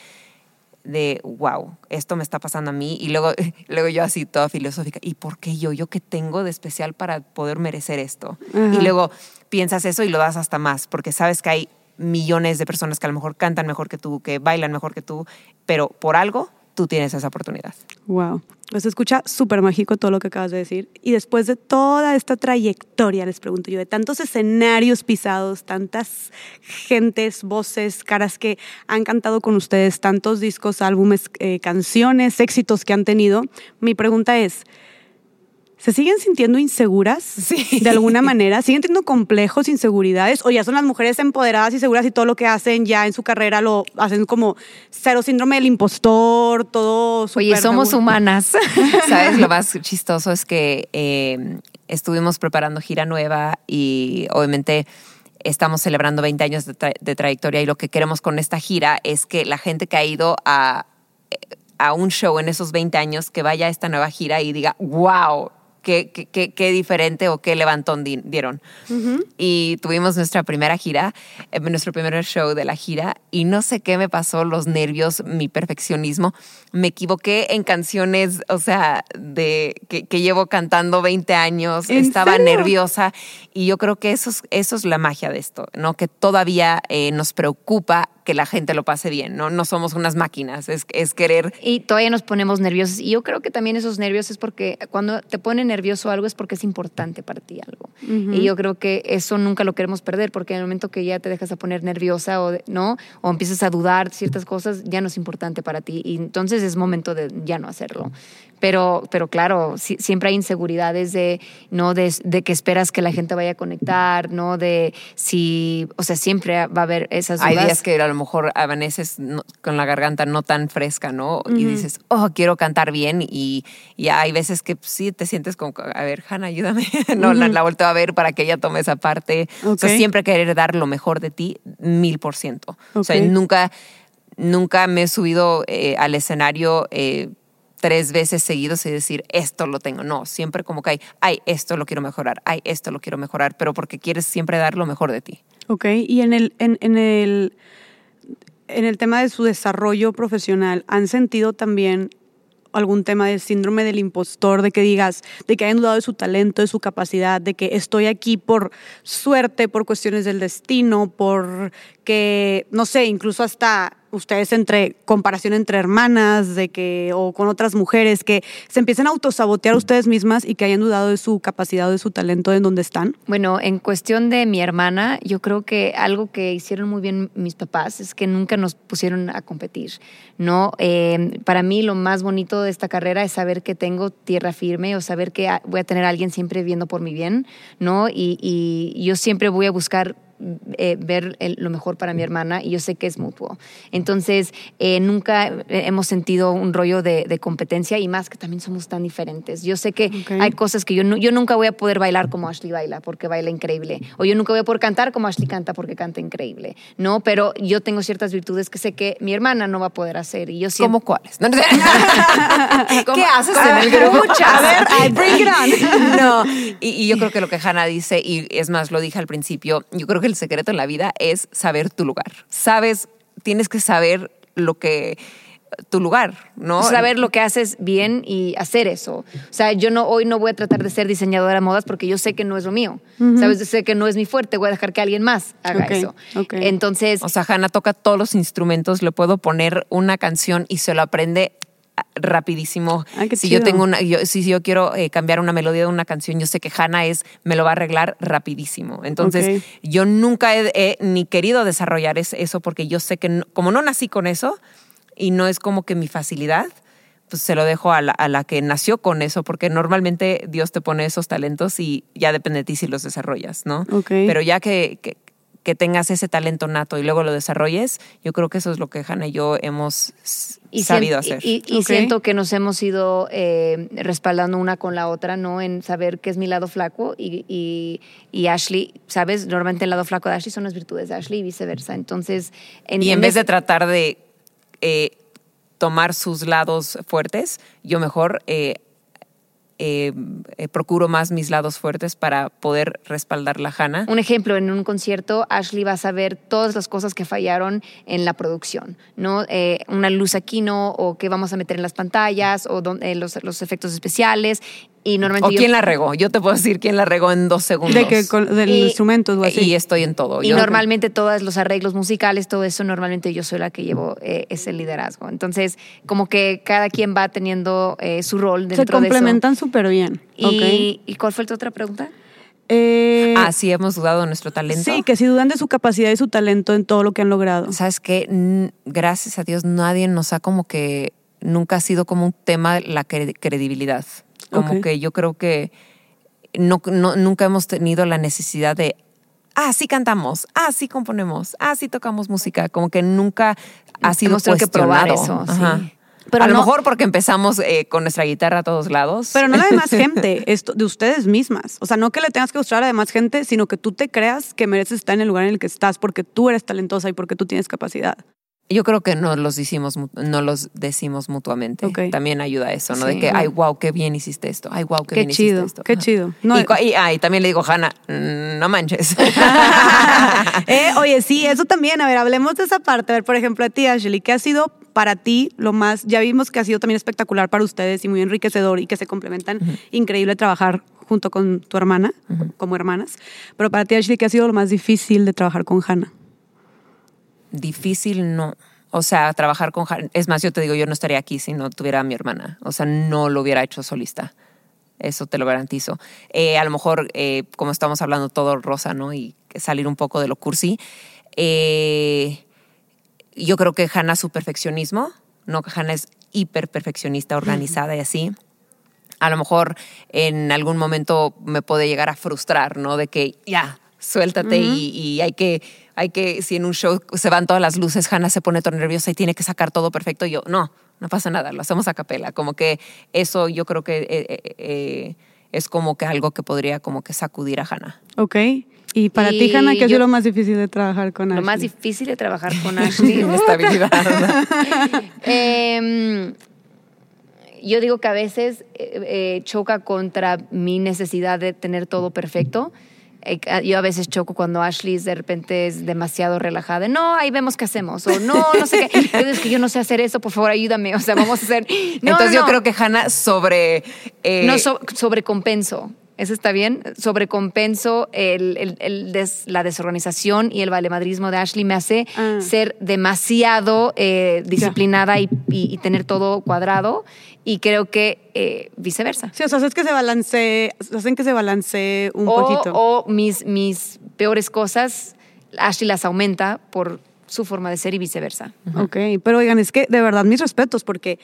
de, wow, esto me está pasando a mí. Y luego, luego yo así toda filosófica, ¿y por qué yo? ¿Yo qué tengo de especial para poder merecer esto? Y luego piensas eso y lo das hasta más, porque sabes que hay millones de personas que a lo mejor cantan mejor que tú, que bailan mejor que tú, pero por algo tú tienes esa oportunidad. Wow. Pues escucha súper mágico todo lo que acabas de decir. Y después de toda esta trayectoria, les pregunto yo, de tantos escenarios pisados, tantas gentes, voces, caras que han cantado con ustedes, tantos discos, álbumes, eh, canciones, éxitos que han tenido, mi pregunta es, ¿Se siguen sintiendo inseguras sí. de alguna manera? ¿Siguen teniendo complejos, inseguridades? ¿O ya son las mujeres empoderadas y seguras y todo lo que hacen ya en su carrera lo hacen como cero síndrome del impostor, todo Oye, somos humanas. ¿Sabes? Lo más chistoso es que eh, estuvimos preparando gira nueva y obviamente estamos celebrando 20 años de, trayectoria y lo que queremos con esta gira es que la gente que ha ido a, a un show en esos 20 años que vaya a esta nueva gira y diga, wow, qué, qué, qué- qué diferente o qué levantón di- dieron. Y tuvimos nuestra primera gira, eh, nuestro primer show de la gira, y no sé qué me pasó, los nervios, mi perfeccionismo. Me equivoqué en canciones, o sea, de que, que llevo cantando 20 años, ¿En estaba serio? nerviosa, y yo creo que eso es, eso es la magia de esto, ¿no? Que todavía eh, nos preocupa que la gente lo pase bien, ¿no? No somos unas máquinas, es, es querer Y todavía nos ponemos nerviosos. Y yo creo que también esos nervios es porque cuando te pone nervioso algo es porque es importante para ti algo. Y yo creo que eso nunca lo queremos perder porque en el momento que ya te dejas a poner nerviosa o, ¿no? o empiezas a dudar ciertas cosas, ya no es importante para ti. Y entonces es momento de ya no hacerlo. Pero, pero claro, si- siempre hay inseguridades de, ¿no? De, de que esperas que la gente vaya a conectar, ¿no? De si, o sea, siempre va a haber esas dudas. Hay días que a lo mejor amaneces con la garganta no tan fresca, ¿no? Y dices, oh, quiero cantar bien. Y, y hay veces que pues, sí te sientes como, a ver, Hanna, ayúdame. no, la, la volteo a ver para que ella tome esa parte. O sea, Ok. siempre querer dar lo mejor de ti, mil por ciento. O sea, nunca, nunca me he subido eh, al escenario. eh, tres veces seguidos y decir, esto lo tengo. No, siempre como que hay, ay, esto lo quiero mejorar, ay, esto lo quiero mejorar, pero porque quieres siempre dar lo mejor de ti. Ok, y en el, en, en el, en el tema de su desarrollo profesional, ¿han sentido también algún tema de síndrome del impostor, de que digas, de que hayan dudado de su talento, de su capacidad, de que estoy aquí por suerte, por cuestiones del destino, por que, no sé, incluso hasta ustedes entre comparación entre hermanas, de que, o con otras mujeres, que se empiecen a autosabotear ustedes mismas y que hayan dudado de su capacidad o de su talento en donde están? Bueno, en cuestión de mi hermana, yo creo que algo que hicieron muy bien mis papás es que nunca nos pusieron a competir, ¿no? Eh, para mí lo más bonito de esta carrera es saber que tengo tierra firme o saber que ah, voy a tener a alguien siempre viendo por mi bien, ¿no? Y yo siempre voy a buscar eh, ver el- lo mejor para mi hermana y yo sé que es mutuo. Entonces, eh, nunca hemos sentido un rollo de, de competencia y más que también somos tan diferentes. Yo sé que hay cosas que yo, yo nunca voy a poder bailar como Ashley baila porque baila increíble. O yo nunca voy a poder cantar como Ashley canta porque canta increíble. No, pero yo tengo ciertas virtudes que sé que mi hermana no va a poder hacer. Y yo siento... ¿Cómo cuáles? No, no sé. ¿Cómo- ¿Qué haces en el grupo? Muchas. A ver, ay, bring it on. No, y, y yo creo que lo que Hannah dice, y es más, lo dije al principio, yo creo que el secreto en la vida es saber tu lugar. Sabes, tienes que saber lo que tu lugar, ¿no? saber lo que haces bien y hacer eso. O sea, yo no hoy no voy a tratar de ser diseñadora de modas porque yo sé que no es lo mío. Sabes, sé que no es mi fuerte, voy a dejar que alguien más haga eso. Entonces, O sea, Hannah toca todos los instrumentos, le puedo poner una canción y se lo aprende rapidísimo. Ay, si yo tengo una, yo, si yo quiero eh, cambiar una melodía de una canción, yo sé que Hannah es, me lo va a arreglar rapidísimo. Entonces, yo nunca he, he ni querido desarrollar es- eso porque yo sé que no- como no nací con eso y no es como que mi facilidad, pues se lo dejo a la, a la que nació con eso, porque normalmente Dios te pone esos talentos y ya depende de ti si los desarrollas, ¿no? Ok. Pero ya que, que, que tengas ese talento nato y luego lo desarrolles, yo creo que eso es lo que Hannah y yo hemos y sabido hacer. Y, siento que nos hemos ido eh, respaldando una con la otra, ¿no? En saber qué es mi lado flaco y, y, y Ashley, ¿sabes? Normalmente el lado flaco de Ashley son las virtudes de Ashley y viceversa. Entonces, en, y en en vez de tratar de eh, tomar sus lados fuertes, yo mejor eh, eh, eh, procuro más mis lados fuertes para poder respaldar la Hannah. Un ejemplo, en un concierto, Ashley va a saber todas las cosas que fallaron en la producción, ¿no? Eh, una luz aquí no, o qué vamos a meter en las pantallas, o eh, los, los efectos especiales. Y normalmente ¿O yo- quién la regó? Yo te puedo decir quién la regó en dos segundos. De que con, del Y- instrumento o así. Y estoy en todo. Y Yo- normalmente todos los arreglos musicales, todo eso, normalmente yo soy la que llevo eh, ese liderazgo. Entonces, como que cada quien va teniendo eh, su rol se dentro de eso. complementan súper bien. Y. ¿Y cuál fue tu otra pregunta? Eh, Ah, sí, hemos dudado de nuestro talento. Sí, que si dudan de su capacidad y su talento en todo lo que han logrado. ¿Sabes qué? N- Gracias a Dios nadie nos ha como que, nunca ha sido como un tema la cre- credibilidad. Como que yo creo que no, no- nunca hemos tenido la necesidad de, ah, sí cantamos, ah, sí componemos, ah, sí tocamos música. Como que nunca ha sido Hemos tenido que probar cuestionado. eso, sí. Ajá. Pero a lo mejor porque empezamos eh, con nuestra guitarra a todos lados. Pero no la de más gente, esto, de ustedes mismas. O sea, no que le tengas que mostrar a la demás gente, sino que tú te creas que mereces estar en el lugar en el que estás porque tú eres talentosa y porque tú tienes capacidad. Yo creo que no los decimos, mu- no los decimos mutuamente. Ok. También ayuda eso, ¿no? Sí. De que, ay, wow, qué bien hiciste esto. Ay, wow, qué, Qué bien chido, hiciste esto. qué Ajá. chido. No, y, cu- y- ah, y también le digo, Hanna, mm, no manches. Eh, oye, sí, eso también. A ver, hablemos de esa parte. A ver, por ejemplo, a ti, Ashley, ¿qué ha sido para ti lo más? Ya vimos que ha sido también espectacular para ustedes y muy enriquecedor y que se complementan. Increíble trabajar junto con tu hermana, como hermanas. Pero para ti, Ashley, ¿qué ha sido lo más difícil de trabajar con Hannah? Difícil no. O sea, trabajar con Hanna. Es más, yo te digo, yo no estaría aquí si no tuviera a mi hermana. O sea, no lo hubiera hecho solista. Eso te lo garantizo. Eh, a lo mejor, eh, como estamos hablando todo rosa, ¿no? Y salir un poco de lo cursi. eh, yo creo que Hannah, su perfeccionismo, ¿no? Que Hannah es hiper perfeccionista, organizada y así. A lo mejor en algún momento me puede llegar a frustrar, ¿no? De que ya, suéltate y, y hay que, hay que, si en un show se van todas las luces, Hannah se pone todo nerviosa y tiene que sacar todo perfecto. Y yo, no, no pasa nada, lo hacemos a capela. Como que eso yo creo que eh, eh, eh, es como que algo que podría como que sacudir a Hannah. Ok. Y para Y ti, Hannah, ¿qué ha sido yo- lo más difícil de trabajar con Ashley? Lo más difícil de trabajar con Ashley. Inestabilidad. Em, yo digo que a veces eh, eh, choca contra mi necesidad de tener todo perfecto. Eh, Yo a veces choco cuando Ashley de repente es demasiado relajada. No, ahí vemos qué hacemos. O no, no sé qué. Yo es que yo no sé hacer eso, por favor, ayúdame. O sea, vamos a hacer. No, Entonces no, yo no. creo que Hannah sobre... eh, No so- sobrecompenso. ¿Eso está bien? Sobrecompenso el, el- el des- la desorganización y el valemadrismo de Ashley me hace Ah. ser demasiado eh, disciplinada y, y- y tener todo cuadrado y creo que eh, viceversa. Sí, o sea, es que se balancee, hacen que se balancee un o, poquito. o mis, mis peores cosas, Ashley las aumenta por su forma de ser y viceversa. Ok, pero oigan, es que de verdad mis respetos, porque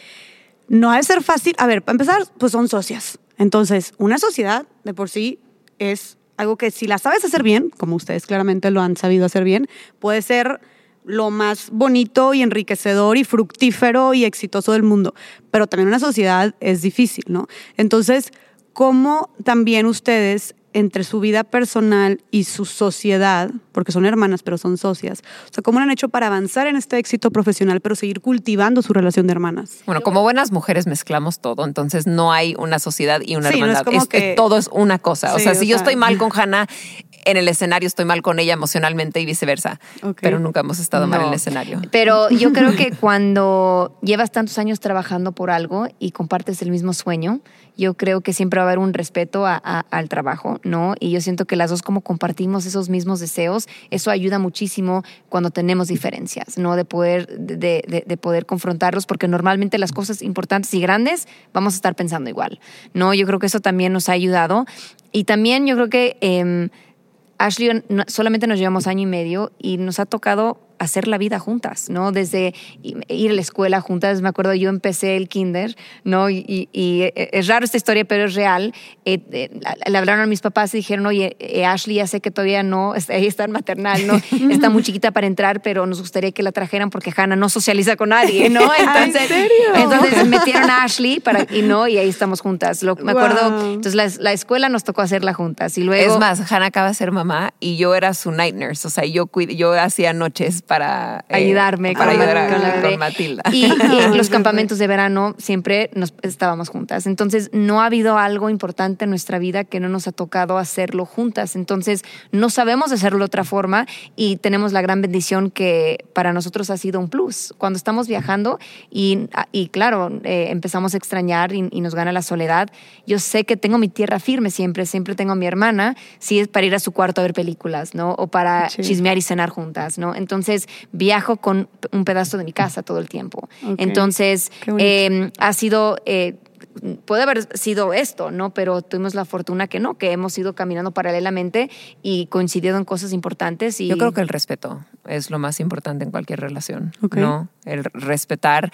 no ha de ser fácil. A ver, para empezar, pues son socias. Entonces, una sociedad de por sí es algo que si la sabes hacer bien, como ustedes claramente lo han sabido hacer bien, puede ser lo más bonito y enriquecedor y fructífero y exitoso del mundo. Pero también una sociedad es difícil, ¿no? Entonces, ¿cómo también ustedes entre su vida personal y su sociedad, porque son hermanas pero son socias, o sea, cómo lo han hecho para avanzar en este éxito profesional pero seguir cultivando su relación de hermanas? Bueno, como buenas mujeres mezclamos todo, entonces no hay una sociedad y una Sí, no es hermandad. como Es- que- todo es una cosa. o sea, o si yo sea- estoy mal con Hannah en el escenario, estoy mal con ella emocionalmente y viceversa. Ok. Pero nunca hemos estado mal en el No. escenario. Pero yo creo que cuando llevas tantos años trabajando por algo y compartes el mismo sueño, yo creo que siempre va a haber un respeto a- a- al trabajo, ¿no? Y yo siento que las dos como compartimos esos mismos deseos, eso ayuda muchísimo cuando tenemos diferencias, ¿no? De poder, de, de- de poder confrontarlos, porque normalmente las cosas importantes y grandes vamos a estar pensando igual, ¿no? Yo creo que eso también nos ha ayudado. Y también yo creo que... em, Ashley solamente nos llevamos año y medio y nos ha tocado hacer la vida juntas, ¿no? Desde ir a la escuela juntas, me acuerdo yo empecé el kinder, ¿no? Y, y- y, eh, es raro esta historia, pero es real. Eh, eh, le hablaron a mis papás y dijeron, oye, eh, Ashley ya sé que todavía no, ella está en maternal, ¿no? Está muy chiquita para entrar, pero nos gustaría que la trajeran porque Hannah no socializa con nadie, ¿no? ¿en serio? entonces metieron a Ashley para, y no, y ahí estamos juntas. Lo- me acuerdo, Wow. entonces la, la escuela nos tocó hacerla juntas y luego... Es más, Hannah acaba de ser mamá y yo era su night nurse. O sea, yo, yo hacía noches para eh, ayudarme para con, ayudar a- con la con Matilda. Y, y los campamentos de verano siempre nos estábamos juntas. Entonces, no ha habido algo importante en nuestra vida que no nos ha tocado hacerlo juntas. Entonces, no sabemos hacerlo de otra forma y tenemos la gran bendición que para nosotros ha sido un plus. Cuando estamos viajando y, y claro, eh, empezamos a extrañar y, y nos gana la soledad, yo sé que tengo mi tierra firme siempre, siempre tengo a mi hermana, si es para ir a su cuarto a ver películas, ¿no? O para chido. chismear y cenar juntas, ¿no? Entonces, viajo con un pedazo de mi casa todo el tiempo. Entonces, eh, ha sido... eh, Puede haber sido esto, ¿no? Pero tuvimos la fortuna que no, que hemos ido caminando paralelamente y coincidido en cosas importantes. Y Yo creo que el respeto es lo más importante en cualquier relación. ¿no? El respetar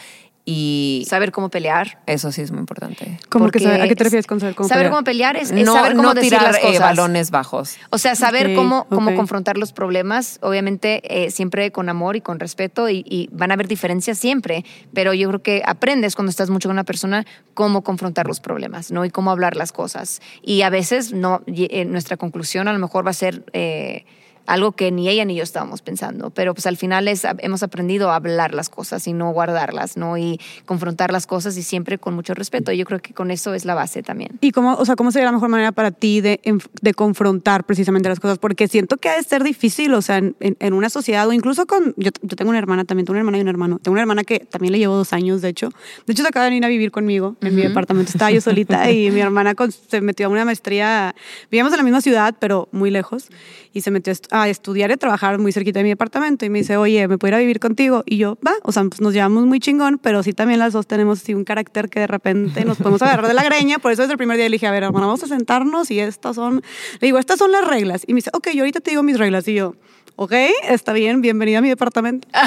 y saber cómo pelear. eso sí es muy importante. ¿Cómo que Porque saber- ¿A qué te refieres con saber cómo Saber pelear? cómo pelear es, es no saber cómo no decir tirar las eh, cosas. balones bajos. O sea, saber cómo, cómo confrontar los problemas, obviamente eh, siempre con amor y con respeto y, y van a haber diferencias siempre, pero yo creo que aprendes cuando estás mucho con una persona cómo confrontar los problemas, ¿no? Y cómo hablar las cosas. Y a veces no, eh, nuestra conclusión a lo mejor va a ser... eh, algo que ni ella ni yo estábamos pensando, pero pues al final es, hemos aprendido a hablar las cosas y no guardarlas, ¿no? Y confrontar las cosas y siempre con mucho respeto. Yo creo que con eso es la base también. ¿Y cómo, o sea, cómo sería la mejor manera para ti de, de confrontar precisamente las cosas? Porque siento que ha de ser difícil, o sea, en, en una sociedad o incluso con, yo, yo, tengo una hermana también, tengo una hermana y un hermano, tengo una hermana que también le llevo dos años, de hecho. De hecho, se acaba de venir a vivir conmigo en mi departamento, estaba yo solita y mi hermana se metió a una maestría, vivíamos en la misma ciudad, pero muy lejos, y se metió a estudiar y a trabajar muy cerquita de mi departamento y me dice, oye, ¿me puedo ir a vivir contigo? Y yo, va, o sea, pues nos llevamos muy chingón, pero sí también las dos tenemos así un carácter que de repente nos podemos agarrar de la greña, por eso desde el primer día le dije, a ver, hermana, vamos a sentarnos y estas son, le digo, estas son las reglas. Y me dice, ok, yo ahorita te digo mis reglas. Y yo, ok, está bien, bienvenida a mi departamento.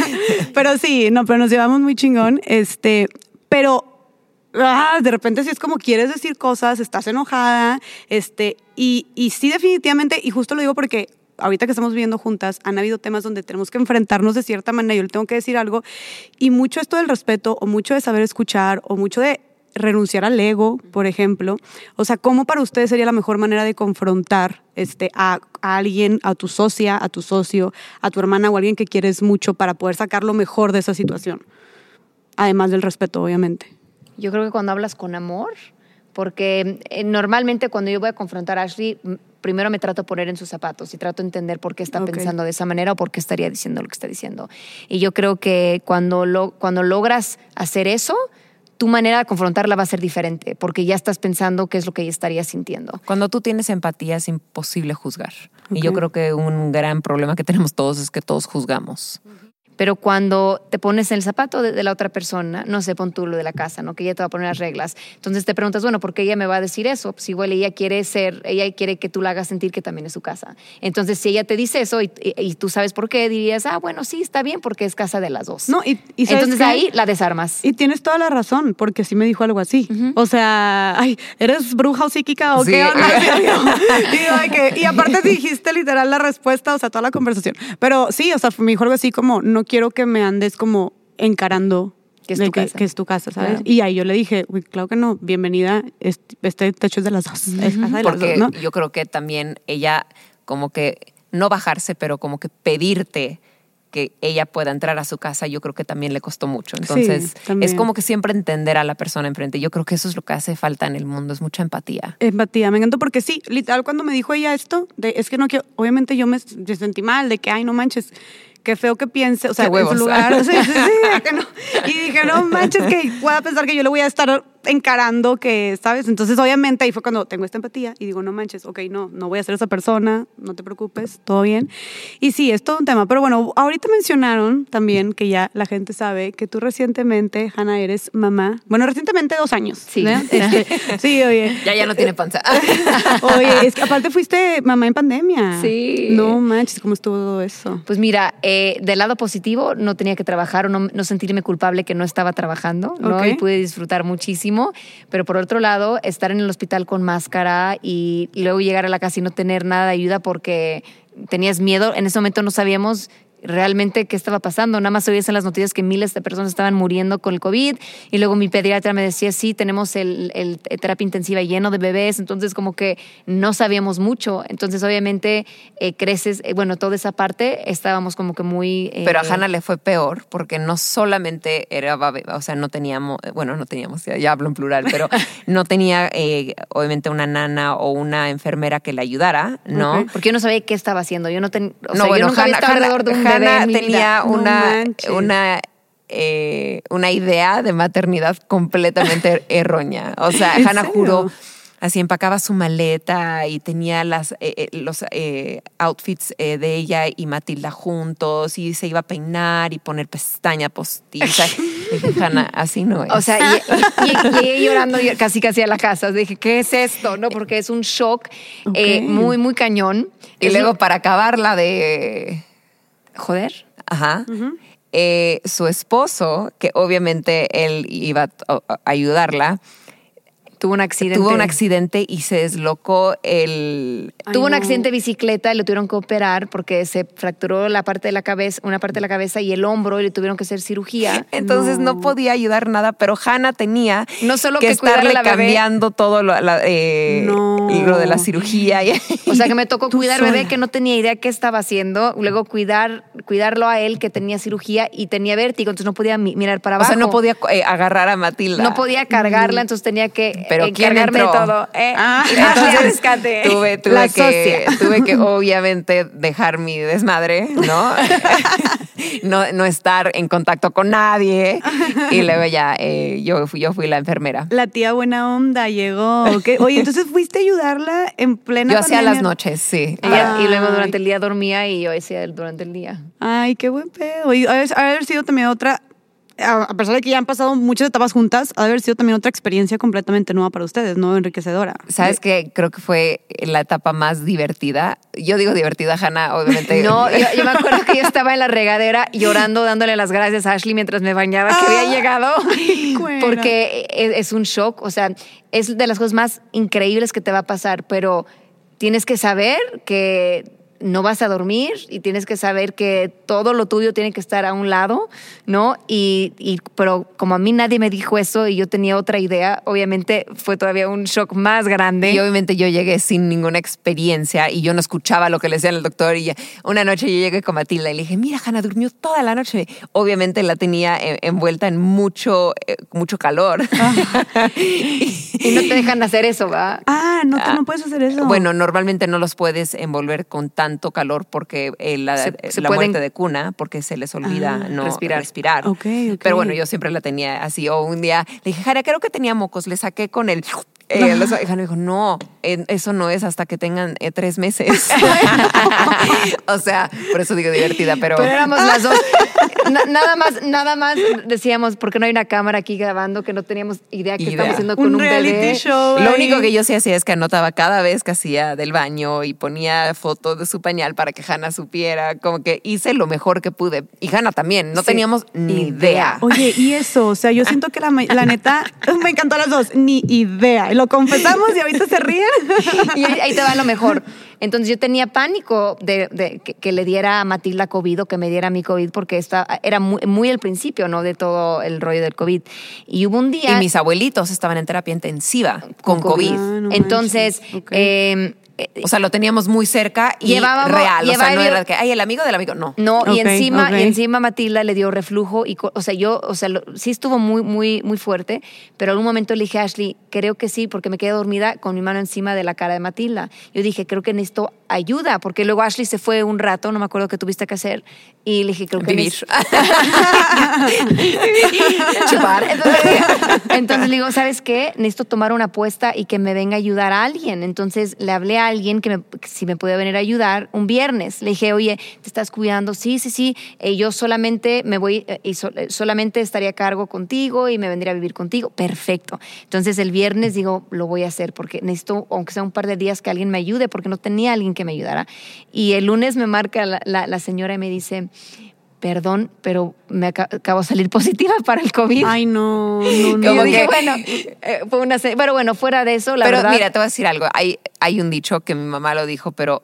pero sí, no, pero nos llevamos muy chingón. Este, pero ah, de repente sí es como quieres decir cosas, estás enojada, este, y, y sí definitivamente, y justo lo digo porque ahorita que estamos viviendo juntas, han habido temas donde tenemos que enfrentarnos de cierta manera, yo le tengo que decir algo, y mucho esto del respeto, o mucho de saber escuchar, o mucho de renunciar al ego, por ejemplo. O sea, ¿cómo para ustedes sería la mejor manera de confrontar este, a, a, alguien, a tu socia, a tu socio, a tu hermana o a alguien que quieres mucho para poder sacar lo mejor de esa situación? Además del respeto, obviamente. Yo creo que cuando hablas con amor, porque eh, normalmente cuando yo voy a confrontar a Ashley, primero me trato de poner en sus zapatos y trato de entender por qué está okay. pensando de esa manera o por qué estaría diciendo lo que está diciendo. Y yo creo que cuando, lo, cuando logras hacer eso, tu manera de confrontarla va a ser diferente, porque ya estás pensando qué es lo que ella estaría sintiendo. Cuando tú tienes empatía es imposible juzgar. Okay. Y yo creo que un gran problema que tenemos todos es que todos juzgamos. Uh -huh. Pero cuando te pones en el zapato de, de, la otra persona, no sé, pon tú lo de la casa, ¿no? Que ella te va a poner las reglas. Entonces te preguntas, bueno, ¿por qué ella me va a decir eso? Pues igual ella quiere ser, ella quiere que tú la hagas sentir que también es su casa. Entonces, si ella te dice eso y, y, y tú sabes por qué, dirías, ah, bueno, sí, está bien, porque es casa de las dos. No, y, y Entonces qué? ahí la desarmas. Y tienes toda la razón, porque sí me dijo algo así. Uh -huh. O sea, ay, ¿eres bruja o psíquica o sí. qué onda? y, que, y aparte dijiste literal la respuesta, o sea, toda la conversación. Pero sí, o sea, me dijo algo así como, no quiero que me andes como encarando que es tu que, casa. Que es tu casa, ¿sabes? Claro. Y ahí yo le dije, uy, claro que no, bienvenida, este techo es de las dos, uh -huh. es casa de Porque las dos, ¿no? yo creo que también ella como que, no bajarse, pero como que pedirte que ella pueda entrar a su casa, yo creo que también le costó mucho. Entonces, sí, es como que siempre entender a la persona enfrente. Yo creo que eso es lo que hace falta en el mundo, es mucha empatía. Empatía, me encantó porque sí, literal, cuando me dijo ella esto, de, es que no quiero, obviamente yo me, me sentí mal, de que, ay, no manches, qué feo que piense, o sea, en su lugar. sí, sí, sí, que no. Y dije, no manches, que pueda pensar que yo le voy a estar encarando que, ¿sabes? Entonces, obviamente, ahí fue cuando tengo esta empatía y digo, no manches, ok, no, no voy a ser esa persona, no te preocupes, todo bien. Y sí, es todo un tema. Pero bueno, ahorita mencionaron también que ya la gente sabe que tú recientemente, Hanna, eres mamá. Bueno, recientemente dos años. Sí. ¿eh? Este, sí, oye. Ya, ya no tiene panza. oye, es que aparte fuiste mamá en pandemia. Sí. No manches, ¿cómo estuvo todo eso? Pues mira, eh, del lado positivo, no tenía que trabajar o no, no sentirme culpable que no estaba trabajando, ¿no? Okay. Y pude disfrutar muchísimo pero por otro lado, estar en el hospital con máscara y, luego llegar a la casa y no tener nada de ayuda porque tenías miedo, en ese momento no sabíamos realmente qué estaba pasando. Nada más oías en las noticias que miles de personas estaban muriendo con el COVID y luego mi pediatra me decía, sí, tenemos el, el, terapia intensiva lleno de bebés, entonces como que no sabíamos mucho. Entonces obviamente eh, creces, eh, bueno, toda esa parte estábamos como que muy... Eh, Pero a Hannah le fue peor porque no solamente era, o sea, no teníamos, bueno, no teníamos, ya, ya hablo en plural, pero no tenía eh, obviamente una nana o una enfermera que le ayudara, ¿no? Okay. Porque yo no sabía qué estaba haciendo. Yo no, ten, o sea, no bueno, yo nunca Hannah, había alrededor de un Hannah bebé tenía no una, una eh, una idea de maternidad completamente errónea. O sea, Hannah juró así empacaba su maleta y tenía las, eh, los eh, outfits eh, de ella y Matilda juntos y se iba a peinar y poner pestaña postiza. dije, Hanna, así no es. O sea, llegué llorando casi casi a la casa. Dije, ¿qué es esto? No, porque es un shock okay. muy, muy cañón. Y es luego, un... para acabarla de... Joder. Ajá. Uh -huh. eh, su esposo, que obviamente él iba a ayudarla, tuvo un accidente. tuvo un accidente y se deslocó el... Ay, Tuvo un accidente de bicicleta y lo tuvieron que operar porque se fracturó la parte de la cabeza, una parte de la cabeza y el hombro y le tuvieron que hacer cirugía. Entonces no. podía ayudar nada, pero Hannah tenía No solo que, que estarle la bebé. cambiando todo lo, la- eh, No. lo de la cirugía. O sea, que me tocó cuidar bebé sola. que no tenía idea qué estaba haciendo, luego cuidar cuidarlo a él que tenía cirugía y tenía vértigo, entonces no podía mi- mirar para o abajo. sea, no podía eh, agarrar a Matilda. No podía cargarla, entonces tenía que Pero ¿quién encargarme de entró? todo. Eh, Ah, Entonces, rescate. Tuve, tuve La que, socia. tuve que obviamente dejar mi desmadre, ¿no? no, no estar en contacto con nadie. Y luego ya eh, yo, fui, yo fui la enfermera. La tía buena onda llegó. ¿ok? Oye, entonces fuiste a ayudarla en plena Yo hacía las noches, sí. Ella- y luego durante el día dormía y yo hacía durante el día. Ay, qué buen pedo. Y haber sido también otra, a pesar de que ya han pasado muchas etapas juntas, ha de haber sido también otra experiencia completamente nueva para ustedes, ¿no? Enriquecedora. ¿Sabes qué? Creo que fue la etapa más divertida. Yo digo divertida, Hannah, obviamente. No, yo, yo me acuerdo que yo estaba en la regadera llorando, dándole las gracias a Ashley mientras me bañaba, que había Ah, llegado. Porque es, es un shock, o sea, es de las cosas más increíbles que te va a pasar, pero tienes que saber que no vas a dormir y tienes que saber que todo lo tuyo tiene que estar a un lado, ¿no? Y, y- pero como a mí nadie me dijo eso y yo tenía otra idea, obviamente fue todavía un shock más grande. Y obviamente yo llegué sin ninguna experiencia y yo no escuchaba lo que le decían al doctor. Y ya- una noche yo llegué con Matilda y le dije, mira, Hannah durmió toda la noche. Obviamente la tenía eh, envuelta en mucho, eh, mucho calor. y no te dejan hacer eso, ¿va? Ah, no, tú no puedes hacer eso. Bueno, normalmente no los puedes envolver con tanto calor porque eh, la, Se- se la pueden- muerte de cuna, porque se les olvida Ah, no respirar. respirar. Pero bueno, yo siempre la tenía así. O un día le dije, Jara, creo que tenía mocos. Le saqué con el... Eh, los- dijo, no, eso no es hasta que tengan eh, tres meses. o sea, por eso digo divertida, pero... Pero éramos las dos. Na- nada más, nada más decíamos, porque no hay una cámara aquí grabando que no teníamos idea qué Idea. estamos haciendo con un, un, reality bebé. show. Lo ahí. único que yo sí hacía es que anotaba cada vez que hacía del baño y ponía fotos de su pañal para que Hannah supiera. Como que hice lo mejor que pude. Y Hannah también. No Sí. teníamos ni idea. Oye, y eso, o sea, yo siento que la, ma- la neta, me encantó las dos, ni idea. Lo confesamos y ahorita se ríen. Y ahí, te va lo mejor. Entonces yo tenía pánico de, de que, que le diera a Matilda COVID o que me diera a mi COVID porque esta, era muy, muy el principio, ¿no? De todo el rollo del COVID. Y hubo un día... Y mis abuelitos estaban en terapia intensiva con, COVID. Ah, no Entonces, eh, O sea, lo teníamos muy cerca y Llevábamos- real. O sea, no llevábamos- era que, ay, el amigo del amigo. No. No, y Ok, encima, ok. y encima Matilda le dio reflujo y, o sea, yo, o sea, lo- sí estuvo muy, muy, muy fuerte, pero en un momento le dije a Ashley, creo que sí, porque me quedé dormida con mi mano encima de la cara de Matilda. Yo dije, creo que necesito ayuda, porque luego Ashley se fue un rato, no me acuerdo qué tuviste que hacer, y le dije, creo que Vivir. chupar. Entonces, entonces le digo, ¿sabes qué? Necesito tomar una apuesta y que me venga a ayudar a alguien. Entonces le hablé a alguien que, me- si me podía venir a ayudar un viernes. Le dije, oye, ¿te estás cuidando? Sí, sí, sí. Eh, yo solamente me voy eh, y eh, solamente estaría a cargo contigo y me vendría a vivir contigo. Perfecto. Entonces el viernes digo, lo voy a hacer porque necesito, aunque sea un par de días, que alguien me ayude porque no tenía alguien que me ayudara. Y el lunes me marca la, la- la señora y me dice, perdón, pero me aca- acabo de salir positiva para el COVID. Ay, no, no, no. Como dije, que- bueno, eh, fue una pero bueno, fuera de eso, la pero verdad. mira, te voy a decir algo. Hay, hay un dicho que mi mamá lo dijo, pero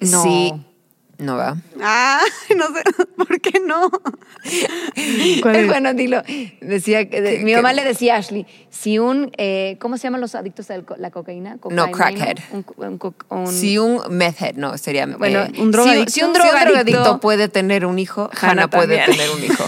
No. sí. No va. Ah, no sé, ¿por qué no? Bueno, dilo. Decía, que- mi mamá le decía a Ashley, si un, eh, ¿cómo se llaman los adictos a la cocaína? No, Cocaína, crackhead. Un, un co- un- Si un method, no, sería. Bueno, eh, un drogadicto. Si, un Si un drogadicto, puede tener un hijo, Hannah Hannah puede tener un hijo.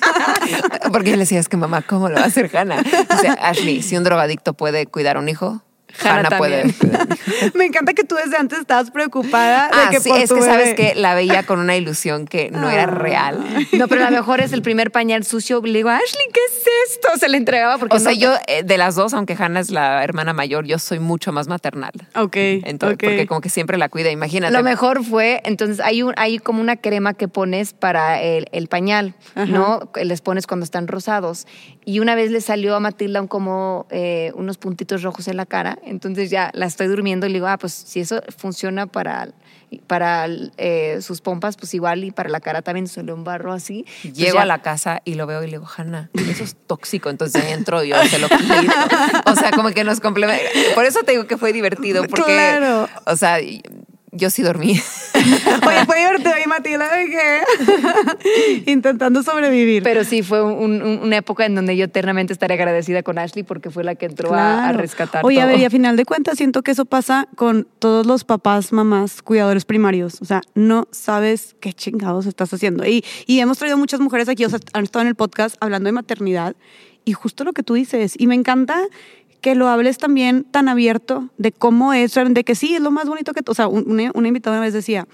Porque yo le decía, es que mamá, ¿cómo lo va a hacer Hannah? O sea, Ashley, si un drogadicto puede cuidar un hijo, Hannah Hannah, puede. Me encanta que tú desde antes estabas preocupada de Ah, que sí, por es tu que sabes bebé- que la veía con una ilusión que no era Ah. real. No, pero a lo mejor es el primer pañal sucio. Le digo, Ashley, ¿qué es esto? Se le entregaba porque O sea, no- yo eh, de las dos, aunque Hannah es la hermana mayor, yo soy mucho más maternal. Ok, Entonces, ok. Porque como que siempre la cuida, imagínate. Lo mejor fue, entonces hay, un, hay como una crema que pones para el, el pañal, Ajá. ¿no? Les pones cuando están rosados. Y una vez le salió a Matilda un como eh, unos puntitos rojos en la cara entonces ya la estoy durmiendo y le digo, ah, pues si eso funciona para, para eh, sus pompas, pues igual y para la cara también se un barro así. Llego ya- a la casa y lo veo y le digo, Hanna, eso es tóxico. Entonces entro yo, se lo quito. O sea, como que nos complementa. Por eso te digo que fue divertido, porque, Claro. o sea, yo sí dormí. Oye, fue divertido y Matilda de que intentando sobrevivir. Pero sí, fue un- un- una época en donde yo eternamente estaré agradecida con Ashley porque fue la que entró a- a, Claro. rescatar Oye, a todo. ver, y a final de cuentas siento que eso pasa con todos los papás, mamás, cuidadores primarios. O sea, no sabes qué chingados estás haciendo. Y, y hemos traído muchas mujeres aquí, o sea, han estado en el podcast hablando de maternidad y justo lo que tú dices. Y me encanta que lo hables también tan abierto de cómo es, de que sí, es lo más bonito que... O sea, un- una, una invitada una vez decía,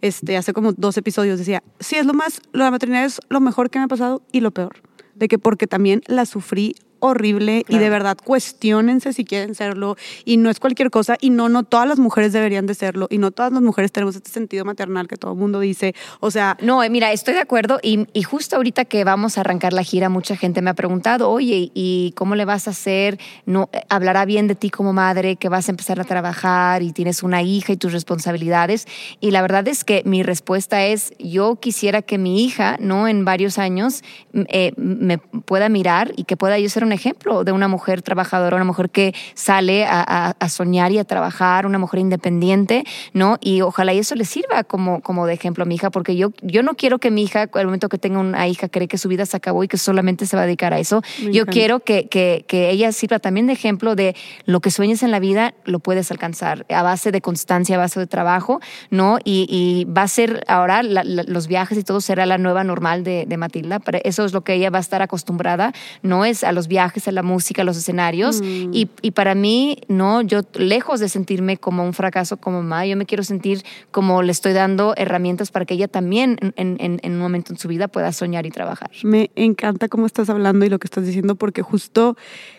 este, hace como dos episodios, decía, sí, es lo más, la maternidad es lo mejor que me ha pasado y lo peor. De que porque también la sufrí horrible y de Claro. verdad cuestionense si quieren serlo y no es cualquier cosa y no, no todas las mujeres deberían de serlo y no todas las mujeres tenemos este sentido maternal que todo el mundo dice. O sea, No, eh, mira, estoy de acuerdo y, y justo ahorita que vamos a arrancar la gira, mucha gente me ha preguntado, oye, ¿y cómo le vas a hacer? No, eh, hablará bien de ti como madre, que vas a empezar a trabajar y tienes una hija y tus responsabilidades. Y la verdad es que mi respuesta es, yo quisiera que mi hija, ¿no? En varios años eh, me pueda mirar y que pueda yo ser un ejemplo de una mujer trabajadora, una mujer que sale a, a- a soñar y a trabajar, una mujer independiente, ¿no? Y ojalá y eso le sirva como, como de ejemplo a mi hija, porque yo, yo no quiero que mi hija, al momento que tenga una hija, cree que su vida se acabó y que solamente se va a dedicar a eso. Me yo encanta. quiero que, que, que ella sirva también de ejemplo de lo que sueñes en la vida, lo puedes alcanzar a base de constancia, a base de trabajo, ¿no? Y, y va a ser ahora la- la- los viajes y todo será la nueva normal de, de Matilda. Pero eso es lo que ella va a estar acostumbrada, ¿no? Es a los viajes, a la música, a los escenarios. Mm. Y, y para mí, no, yo lejos de sentirme como un fracaso como mamá, yo me quiero sentir como le estoy dando herramientas para que ella también en, en- un momento en su vida pueda soñar y trabajar. Me encanta cómo estás hablando y lo que estás diciendo porque justo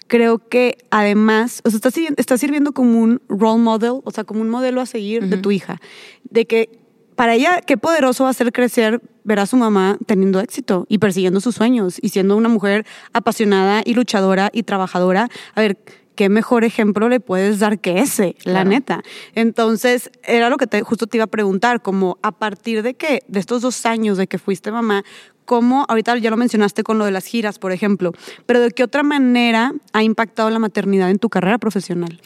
creo que además, o sea, estás, estás sirviendo como un role model, o sea, como un modelo a seguir de tu hija, de que para ella qué poderoso va a ser crecer ver a su mamá teniendo éxito y persiguiendo sus sueños y siendo una mujer apasionada y luchadora y trabajadora. A ver, qué mejor ejemplo le puedes dar que ese, la neta. Entonces, era lo que te, justo te iba a preguntar, como a partir de que, de estos dos años de que fuiste mamá, ¿cómo, ahorita ya lo mencionaste con lo de las giras, por ejemplo, pero de qué otra manera ha impactado la maternidad en tu carrera profesional?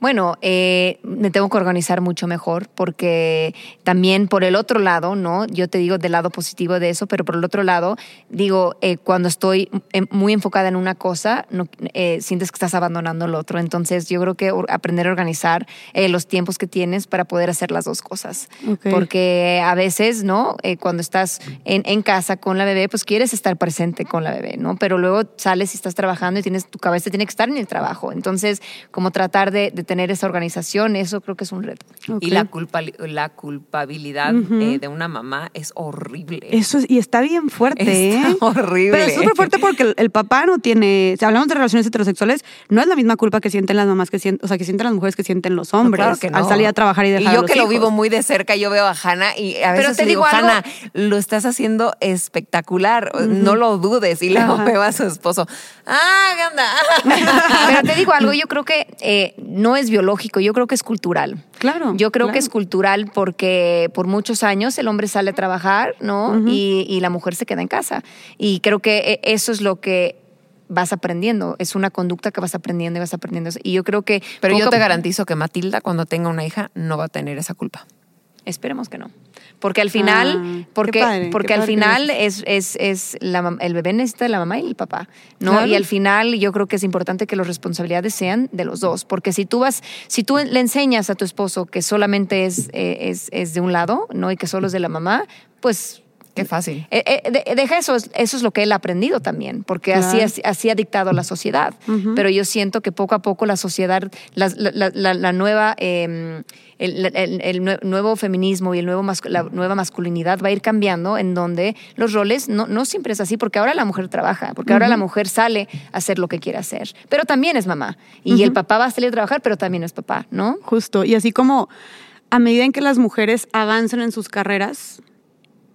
Bueno, eh, me tengo que organizar mucho mejor porque también por el otro lado, ¿no? Yo te digo del lado positivo de eso, pero por el otro lado, digo, eh, cuando estoy em- muy enfocada en una cosa, no, eh, sientes que estás abandonando el otro. Entonces, yo creo que aprender a organizar eh, los tiempos que tienes para poder hacer las dos cosas. Ok. Porque a veces, ¿no? Eh, cuando estás en, en casa con la bebé, pues quieres estar presente con la bebé, ¿no? Pero luego sales y estás trabajando y tienes tu cabeza tiene que estar en el trabajo. Entonces, como tratar de, de tener esa organización, eso creo que es un reto. Y la, culpa, la culpabilidad eh, de una mamá es horrible. Eso es, y está bien fuerte, Está ¿eh? horrible. Pero es súper fuerte porque el, el papá no tiene, si hablamos de relaciones heterosexuales, no es la misma culpa que sienten las mamás que sienten, o sea, que sienten las mujeres que sienten los hombres Claro que no. al salir a trabajar y dejar a yo los que lo vivo muy de cerca, yo veo a Hanna y a Pero veces te le digo, digo Hanna, lo estás haciendo espectacular, no lo dudes. Y luego veo a su esposo, ah, ¿qué onda? Pero te digo algo, yo creo que eh, no es biológico, yo creo que es cultural. Claro, Yo creo que es cultural porque por muchos años el hombre sale a trabajar, ¿no? y, y la mujer se queda en casa. Y creo que eh, eso es lo que vas aprendiendo, es una conducta que vas aprendiendo y vas aprendiendo. Y yo creo que... Pero yo te garantizo que Matilda, cuando tenga una hija, no va a tener esa culpa. Esperemos que no. Porque al final, Ah, porque, padre, porque al final es, es, es la, el bebé necesita de la mamá y el papá, ¿no? Claro. Y al final yo creo que es importante que las responsabilidades sean de los dos, porque si tú vas, si tú le enseñas a tu esposo que solamente es, eh, es, es de un lado, ¿no? Y que solo es de la mamá, pues Qué fácil. eh, eh, de- deja eso, es- eso es lo que él ha aprendido también, porque así, Claro. así, así ha dictado la sociedad. Pero yo siento que poco a poco la sociedad, la, la- la- la nueva, eh, el, el- el nue- nuevo feminismo y el nuevo la nueva masculinidad va a ir cambiando en donde los roles no, no siempre es así, porque ahora la mujer trabaja, porque ahora la mujer sale a hacer lo que quiere hacer, pero también es mamá. Y el papá va a salir a trabajar, pero también es papá, ¿no? Justo. Y así como a medida en que las mujeres avanzan en sus carreras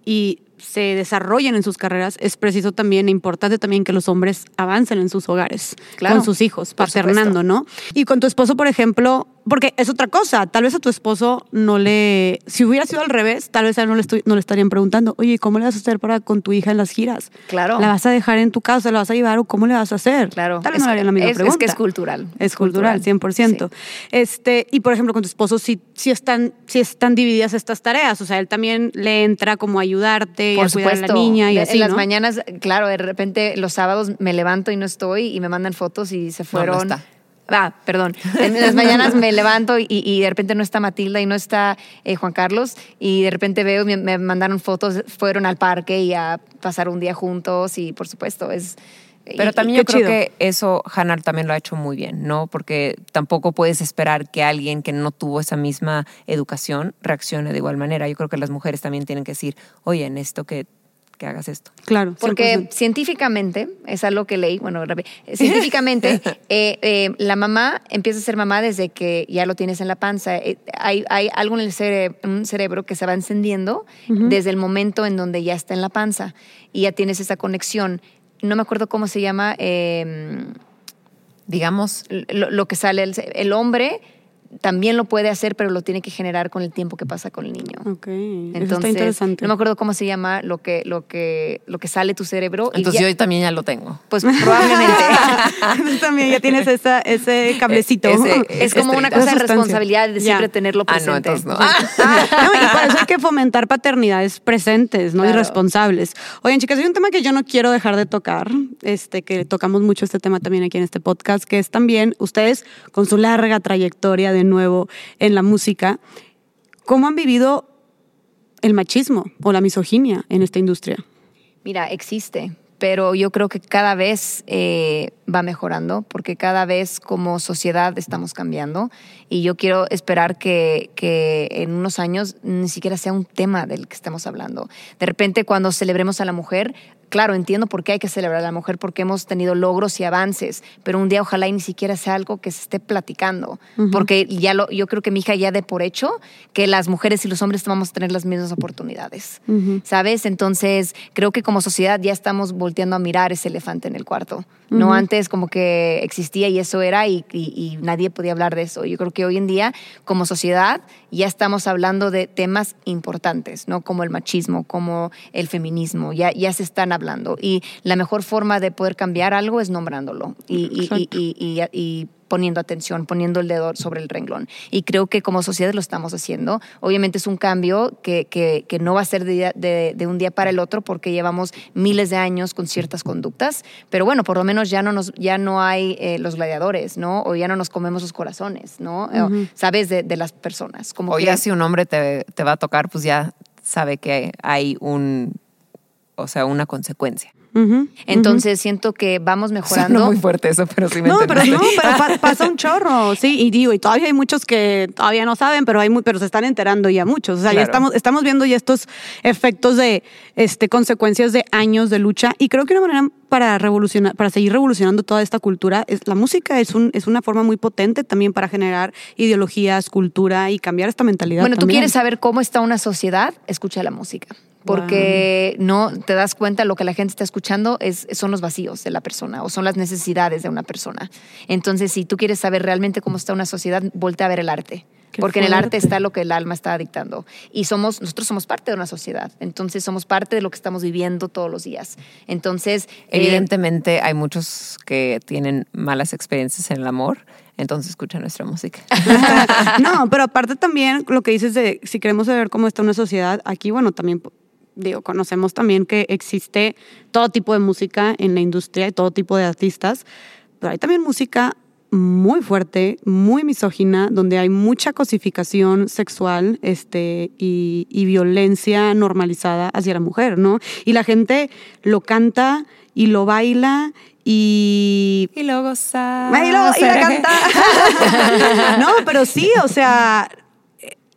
y se desarrollen en sus carreras, es preciso también, e importante también que los hombres avancen en sus hogares, Claro, con sus hijos, paternando, ¿no? Y con tu esposo, por ejemplo, porque es otra cosa, tal vez a tu esposo no le, si hubiera sido al revés, tal vez a él no le, estoy- no le estarían preguntando, oye, ¿cómo le vas a hacer para con tu hija en las giras? Claro. ¿La vas a dejar en tu casa, la vas a llevar o cómo le vas a hacer? Claro. Tal vez Es- no le harían la misma es- es pregunta. que es cultural. Es Es cultural, cultural. 100%. Este, y por ejemplo, con tu esposo sí, sí, están, sí están divididas estas tareas. O sea, él también le entra como a ayudarte y Por a cuidar a la niña y De- así, en las ¿no? mañanas, claro, de repente los sábados me levanto y no estoy y me mandan fotos y se No, no fueron. está. Ah, perdón. En las mañanas me levanto y, y de repente no está Matilda y no está eh, Juan Carlos y de repente veo, me, me mandaron fotos, fueron al parque y a pasar un día juntos y por supuesto es... Pero y- también yo creo chido. que eso Hannah también lo ha hecho muy bien, ¿no? Porque tampoco puedes esperar que alguien que no tuvo esa misma educación reaccione de igual manera. Yo creo que las mujeres también tienen que decir, oye, en esto que, que hagas esto. Claro. Porque 100%. científicamente, es algo que leí, bueno, rápido, científicamente, eh, eh, la mamá empieza a ser mamá desde que ya lo tienes en la panza. Eh, hay, hay algo en el cere- un cerebro que se va encendiendo desde el momento en donde ya está en la panza y ya tienes esa conexión. No me acuerdo cómo se llama, eh, Digamos, lo, lo que sale, el, el hombre también lo puede hacer, pero lo tiene que generar con el tiempo que pasa con el niño. Ok, eso Entonces, está interesante. no me acuerdo cómo se llama lo que, lo que, lo que sale tu cerebro. y entonces ya- yo también ya lo tengo. Pues probablemente. Tú también ya tienes esa, ese cablecito. Ese- es como una cosa de responsabilidad de Ya. siempre tenerlo Ah, no, presente. entonces no. No, y por eso hay que fomentar paternidades presentes, ¿no? Y responsables. Oigan, chicas, hay un tema que yo no quiero dejar de tocar, este, que tocamos mucho este tema también aquí en este podcast, que es también ustedes, con su larga trayectoria de nuevo en la música, ¿cómo han vivido el machismo o la misoginia en esta industria? Mira, existe, pero yo creo que cada vez eh, va mejorando, porque cada vez como sociedad estamos cambiando y yo quiero esperar que, que en unos años ni siquiera sea un tema del que estamos hablando. De repente cuando celebremos a la mujer, claro, entiendo por qué hay que celebrar a la mujer, porque hemos tenido logros y avances, pero un día ojalá y ni siquiera sea algo que se esté platicando, porque ya lo, yo creo que mi hija ya de por hecho que las mujeres y los hombres vamos a tener las mismas oportunidades, ¿sabes? Entonces creo que como sociedad ya estamos volteando a mirar ese elefante en el cuarto. No antes como que existía y eso era y, y- y nadie podía hablar de eso. Yo creo que hoy en día como sociedad ya estamos hablando de temas importantes, ¿no? Como el machismo, como el feminismo, ya, ya se están hablando. Y la mejor forma de poder cambiar algo es nombrándolo y, y- Poniendo atención, poniendo el dedo sobre el renglón. Y creo que como sociedad lo estamos haciendo. Obviamente es un cambio que, que- que no va a ser de, de- de un día para el otro porque llevamos miles de años con ciertas conductas, pero bueno, por lo menos ya no, nos, ya no hay eh, los gladiadores, ¿no? O ya no nos comemos los corazones, ¿no? O, ¿Sabes? De, de las personas. Como O que- ya si un hombre te, te va a tocar, pues ya sabe que hay un, o sea, una consecuencia. Entonces siento que vamos mejorando. Suena muy fuerte eso, pero sí me No, pero no, pero pa- pasa un chorro, sí, y digo, y todavía hay muchos que todavía no saben, pero hay muy, pero se están enterando ya muchos. O sea, ya estamos, estamos viendo ya estos efectos de este, consecuencias de años de lucha. Y creo que una manera para revolucionar, para seguir revolucionando toda esta cultura, es la música es un, es una forma muy potente también para generar ideologías, cultura y cambiar esta mentalidad. Bueno, tú también. quieres saber cómo está una sociedad, escucha la música. Porque no te das cuenta lo que la gente está escuchando es, son los vacíos de la persona o son las necesidades de una persona. Entonces, si tú quieres saber realmente cómo está una sociedad, voltea a ver el arte. Qué porque en el arte fuerte. está lo que el alma está dictando. Y somos, nosotros somos parte de una sociedad. Entonces, somos parte de lo que estamos viviendo todos los días. Entonces, eh, Evidentemente hay muchos que tienen malas experiencias en el amor, entonces escucha nuestra música. no, pero aparte también lo que dices de si queremos saber cómo está una sociedad, aquí, bueno, también digo, conocemos también que existe todo tipo de música en la industria y todo tipo de artistas, pero hay también música muy fuerte, muy misógina, donde hay mucha cosificación sexual este, y, y violencia normalizada hacia la mujer, ¿no? Y la gente lo canta y lo baila y Y luego sa- Ay, lo- y la canta. no, pero sí, o sea,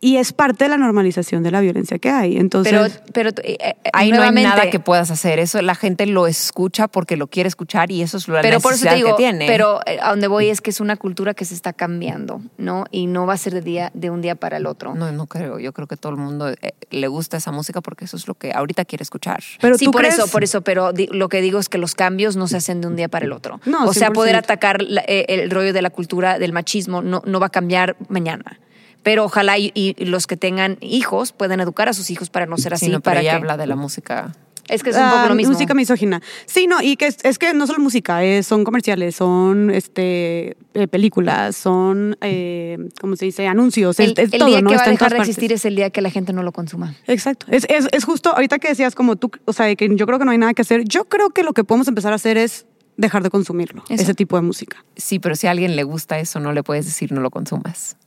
y es parte de la normalización de la violencia que hay. Entonces, pero, pero eh, eh, Ahí no hay nada que puedas hacer. Eso la gente lo escucha porque lo quiere escuchar y eso es la pero por eso te necesidad digo, que tiene. pero eh, a donde voy es que es una cultura que se está cambiando, ¿no? Y no va a ser de día de un día para el otro. no, no creo. Yo creo que todo el mundo eh, le gusta esa música porque eso es lo que ahorita quiere escuchar. pero sí, tú por crees- eso, por eso, pero di- lo que digo es que los cambios no se hacen de un día para el otro. No, o sea, 100%. poder atacar la- eh, el rollo de la cultura del machismo no, no va a cambiar mañana. Pero ojalá y, y los que tengan hijos puedan educar a sus hijos para no ser así. Sí, no, pero para ella que, habla de la música. Es que es un Ah, poco lo mismo. Música misógina. Sí, no, y que es, es que no solo música, es- son comerciales, son este eh, películas, son, eh, ¿cómo se dice? Anuncios, el, es, es el todo, día ¿no? que va a dejar de existir es el día que la gente no lo consuma. Exacto. Es, es, es justo, ahorita que decías como tú, o sea, que yo creo que no hay nada que hacer, yo creo que lo que podemos empezar a hacer es dejar de consumirlo, Eso. ese tipo de música. Sí, pero si a alguien le gusta eso, no le puedes decir no lo consumas.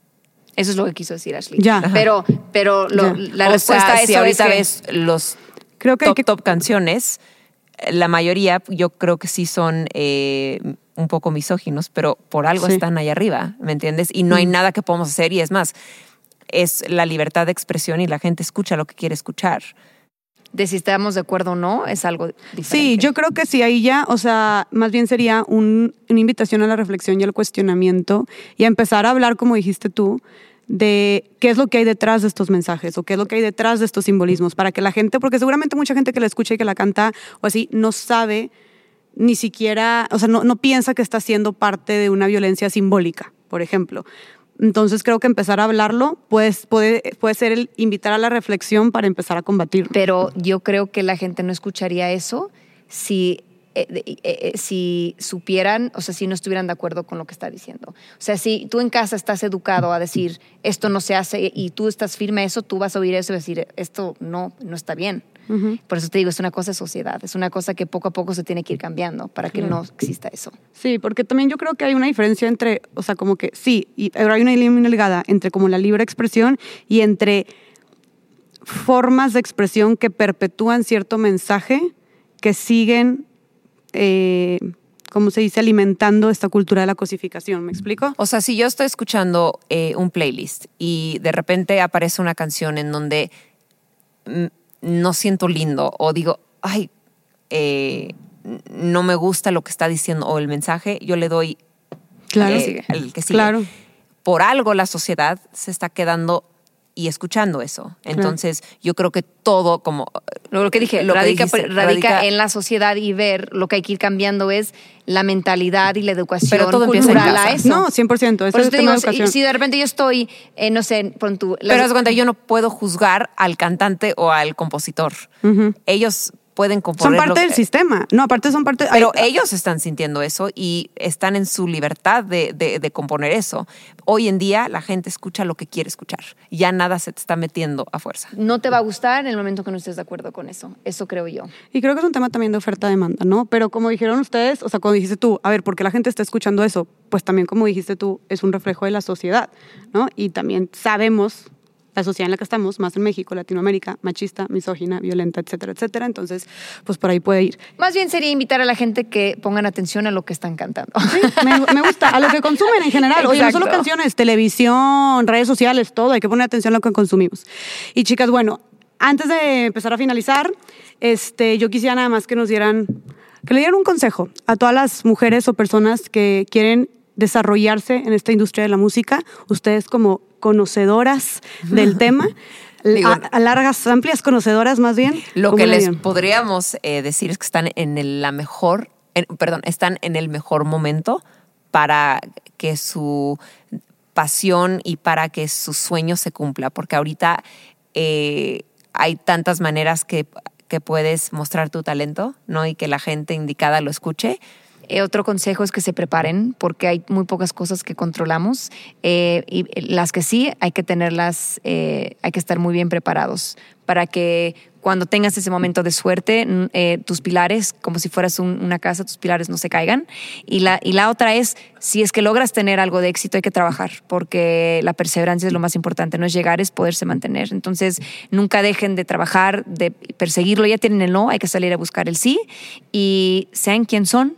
Eso es lo que quiso decir Ashley. Ya. Ajá. Pero, pero lo- Ya. la O respuesta sea, a si ahorita es que- ves los Creo que hay top, que- top canciones, eh, la mayoría yo creo que sí son eh, un poco misóginos, pero por algo Sí. están ahí arriba, ¿me entiendes? Y no hay nada que podamos hacer y es más, es la libertad de expresión y la gente escucha lo que quiere escuchar. de si estamos de acuerdo o no, es algo diferente. Sí, yo creo que sí, ahí ya, o sea, más bien sería un- una invitación a la reflexión y al cuestionamiento y a empezar a hablar, como dijiste tú, de qué es lo que hay detrás de estos mensajes o qué es lo que hay detrás de estos simbolismos, para que la gente, porque seguramente mucha gente que la escucha y que la canta o así, no sabe ni siquiera, o sea, no, no piensa que está siendo parte de una violencia simbólica, por ejemplo. Entonces creo que empezar a hablarlo pues, puede, puede ser el invitar a la reflexión para empezar a combatirlo. Pero yo creo que la gente no escucharía eso si, eh, eh, eh, si supieran, o sea, si no estuvieran de acuerdo con lo que está diciendo. O sea, si tú en casa estás educado a decir esto no se hace y tú estás firme a eso, tú vas a oír eso y decir esto no, no está bien. Por eso te digo, es una cosa de sociedad, es una cosa que poco a poco se tiene que ir cambiando para que no exista eso. Sí, porque también yo creo que hay una diferencia entre, o sea, como que sí, y, hay una línea delgada entre como la libre expresión y entre formas de expresión que perpetúan cierto mensaje que siguen, eh, ¿cómo se dice?, alimentando esta cultura de la cosificación. ¿Me explico? O sea, si yo estoy escuchando eh, un playlist y de repente aparece una canción en donde mm, no siento lindo o digo, ay, eh, no me gusta lo que está diciendo o el mensaje, yo le doy Claro. eh, al que sigue. Claro. Por algo la sociedad se está quedando y escuchando eso. Entonces, yo creo que todo como Lo que dije, Lo que radica, dijiste, radica radica- en la sociedad y ver lo que hay que ir cambiando es la mentalidad y la educación Pero todo empieza en cultural casa. a eso. No, 100%. Ese Por es eso el te tema digo, de educación. si, si de repente yo estoy, eh, no sé, pon tu... Pero cuenta, yo no puedo juzgar al cantante o al compositor. Ellos pueden son componer. parte lo del que- sistema. No, aparte son parte... Pero hay- ellos están sintiendo eso y están en su libertad de, de- de componer eso. Hoy en día la gente escucha lo que quiere escuchar. Ya nada se te está metiendo a fuerza. no te va a gustar en el momento que no estés de acuerdo con eso. Eso creo yo. Y creo que es un tema también de oferta-demanda, ¿no? Pero como dijeron ustedes, o sea, cuando dijiste tú, a ver, ¿por qué la gente está escuchando eso? Pues también, como dijiste tú, es un reflejo de la sociedad, ¿no? Y también sabemos la sociedad en la que estamos, más en México, Latinoamérica, machista, misógina, violenta, etcétera, etcétera. Entonces, pues por ahí puede ir. Más bien sería invitar a la gente que pongan atención a lo que están cantando. Sí, me, me gusta, a lo que consumen en general. Oye, no solo Exacto. canciones, televisión, redes sociales, todo, hay que poner atención a lo que consumimos. Y chicas, bueno, antes de empezar a finalizar, este, yo quisiera nada más que nos dieran, que le dieran un consejo a todas las mujeres o personas que quieren desarrollarse en esta industria de la música, ustedes como conocedoras del tema, Digo, a, a largas, amplias conocedoras más bien. Lo ¿cómo que le les podríamos eh, decir es que están en el- la mejor, en- perdón, están en el mejor momento para que su pasión y para que su sueño se cumpla, porque ahorita eh, hay tantas maneras que, que puedes mostrar tu talento, ¿no? Y que la gente indicada lo escuche. Eh, otro consejo es que se preparen porque hay muy pocas cosas que controlamos eh, y las que sí hay que tenerlas, eh, hay que estar muy bien preparados para que cuando tengas ese momento de suerte, tus pilares, como si fueras un- una casa, tus pilares no se caigan. Y la, y la otra es, si es que logras tener algo de éxito, hay que trabajar porque la perseverancia es lo más importante, no es llegar, es poderse mantener. Entonces, nunca dejen de trabajar, de perseguirlo, ya tienen el no, hay que salir a buscar el sí y sean quien son,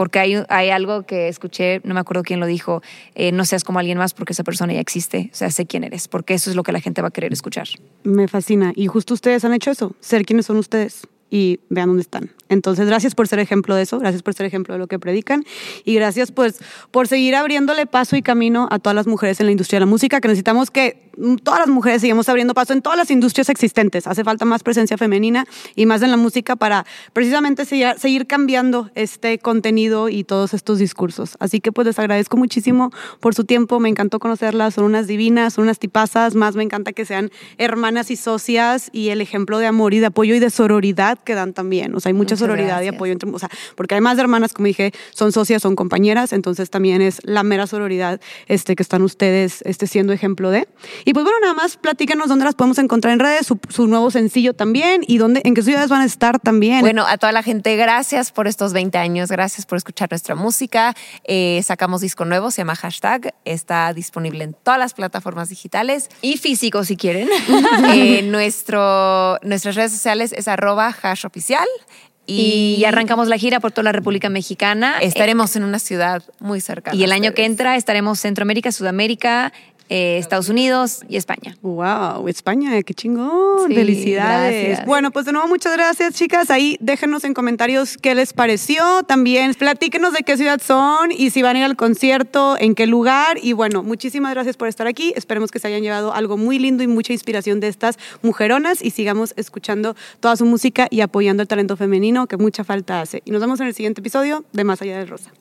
porque hay, hay algo que escuché, no me acuerdo quién lo dijo, eh, no seas como alguien más porque esa persona ya existe, o sea, sé quién eres, porque eso es lo que la gente va a querer escuchar. Me fascina. Y justo ustedes han hecho eso, ser quienes son ustedes y vean dónde están. Entonces, gracias por ser ejemplo de eso, gracias por ser ejemplo de lo que predican y gracias pues por seguir abriéndole paso y camino a todas las mujeres en la industria de la música, que necesitamos que todas las mujeres sigamos abriendo paso en todas las industrias existentes. Hace falta más presencia femenina y más en la música para precisamente seguir, cambiando este contenido y todos estos discursos. Así que pues les agradezco muchísimo por su tiempo, me encantó conocerlas, son unas divinas, son unas tipazas, más me encanta que sean hermanas y socias y el ejemplo de amor y de apoyo y de sororidad que dan también. O sea, hay mucha Muchas sororidad y gracias. apoyo entre, o sea, porque además de hermanas, como dije, son socias, son compañeras, entonces también es la mera sororidad este, que están ustedes este, siendo ejemplo de. Y pues bueno, nada más platíquenos dónde las podemos encontrar en redes, su, su nuevo sencillo también y dónde, en qué ciudades van a estar también. Bueno, a toda la gente, gracias por estos 20 años, gracias por escuchar nuestra música. Eh, sacamos disco nuevo, se llama Hashtag, está disponible en todas las plataformas digitales. Y físico, si quieren. Eh, nuestro, nuestras redes sociales es arroba hash oficial. y ya arrancamos la gira por toda la República Mexicana. Estaremos en una ciudad muy cercana. Y el año que entra estaremos Centroamérica, Sudamérica, eh, Estados Unidos y España. Wow, España, qué chingón. Sí, Felicidades. gracias. Bueno, pues de nuevo muchas gracias, chicas. Ahí déjenos en comentarios qué les pareció. También platíquenos de qué ciudad son y si van a ir al concierto, en qué lugar. Y bueno, muchísimas gracias por estar aquí. Esperemos que se hayan llevado algo muy lindo y mucha inspiración de estas mujeronas y sigamos escuchando toda su música y apoyando el talento femenino que mucha falta hace. Y nos vemos en el siguiente episodio de Más allá del Rosa.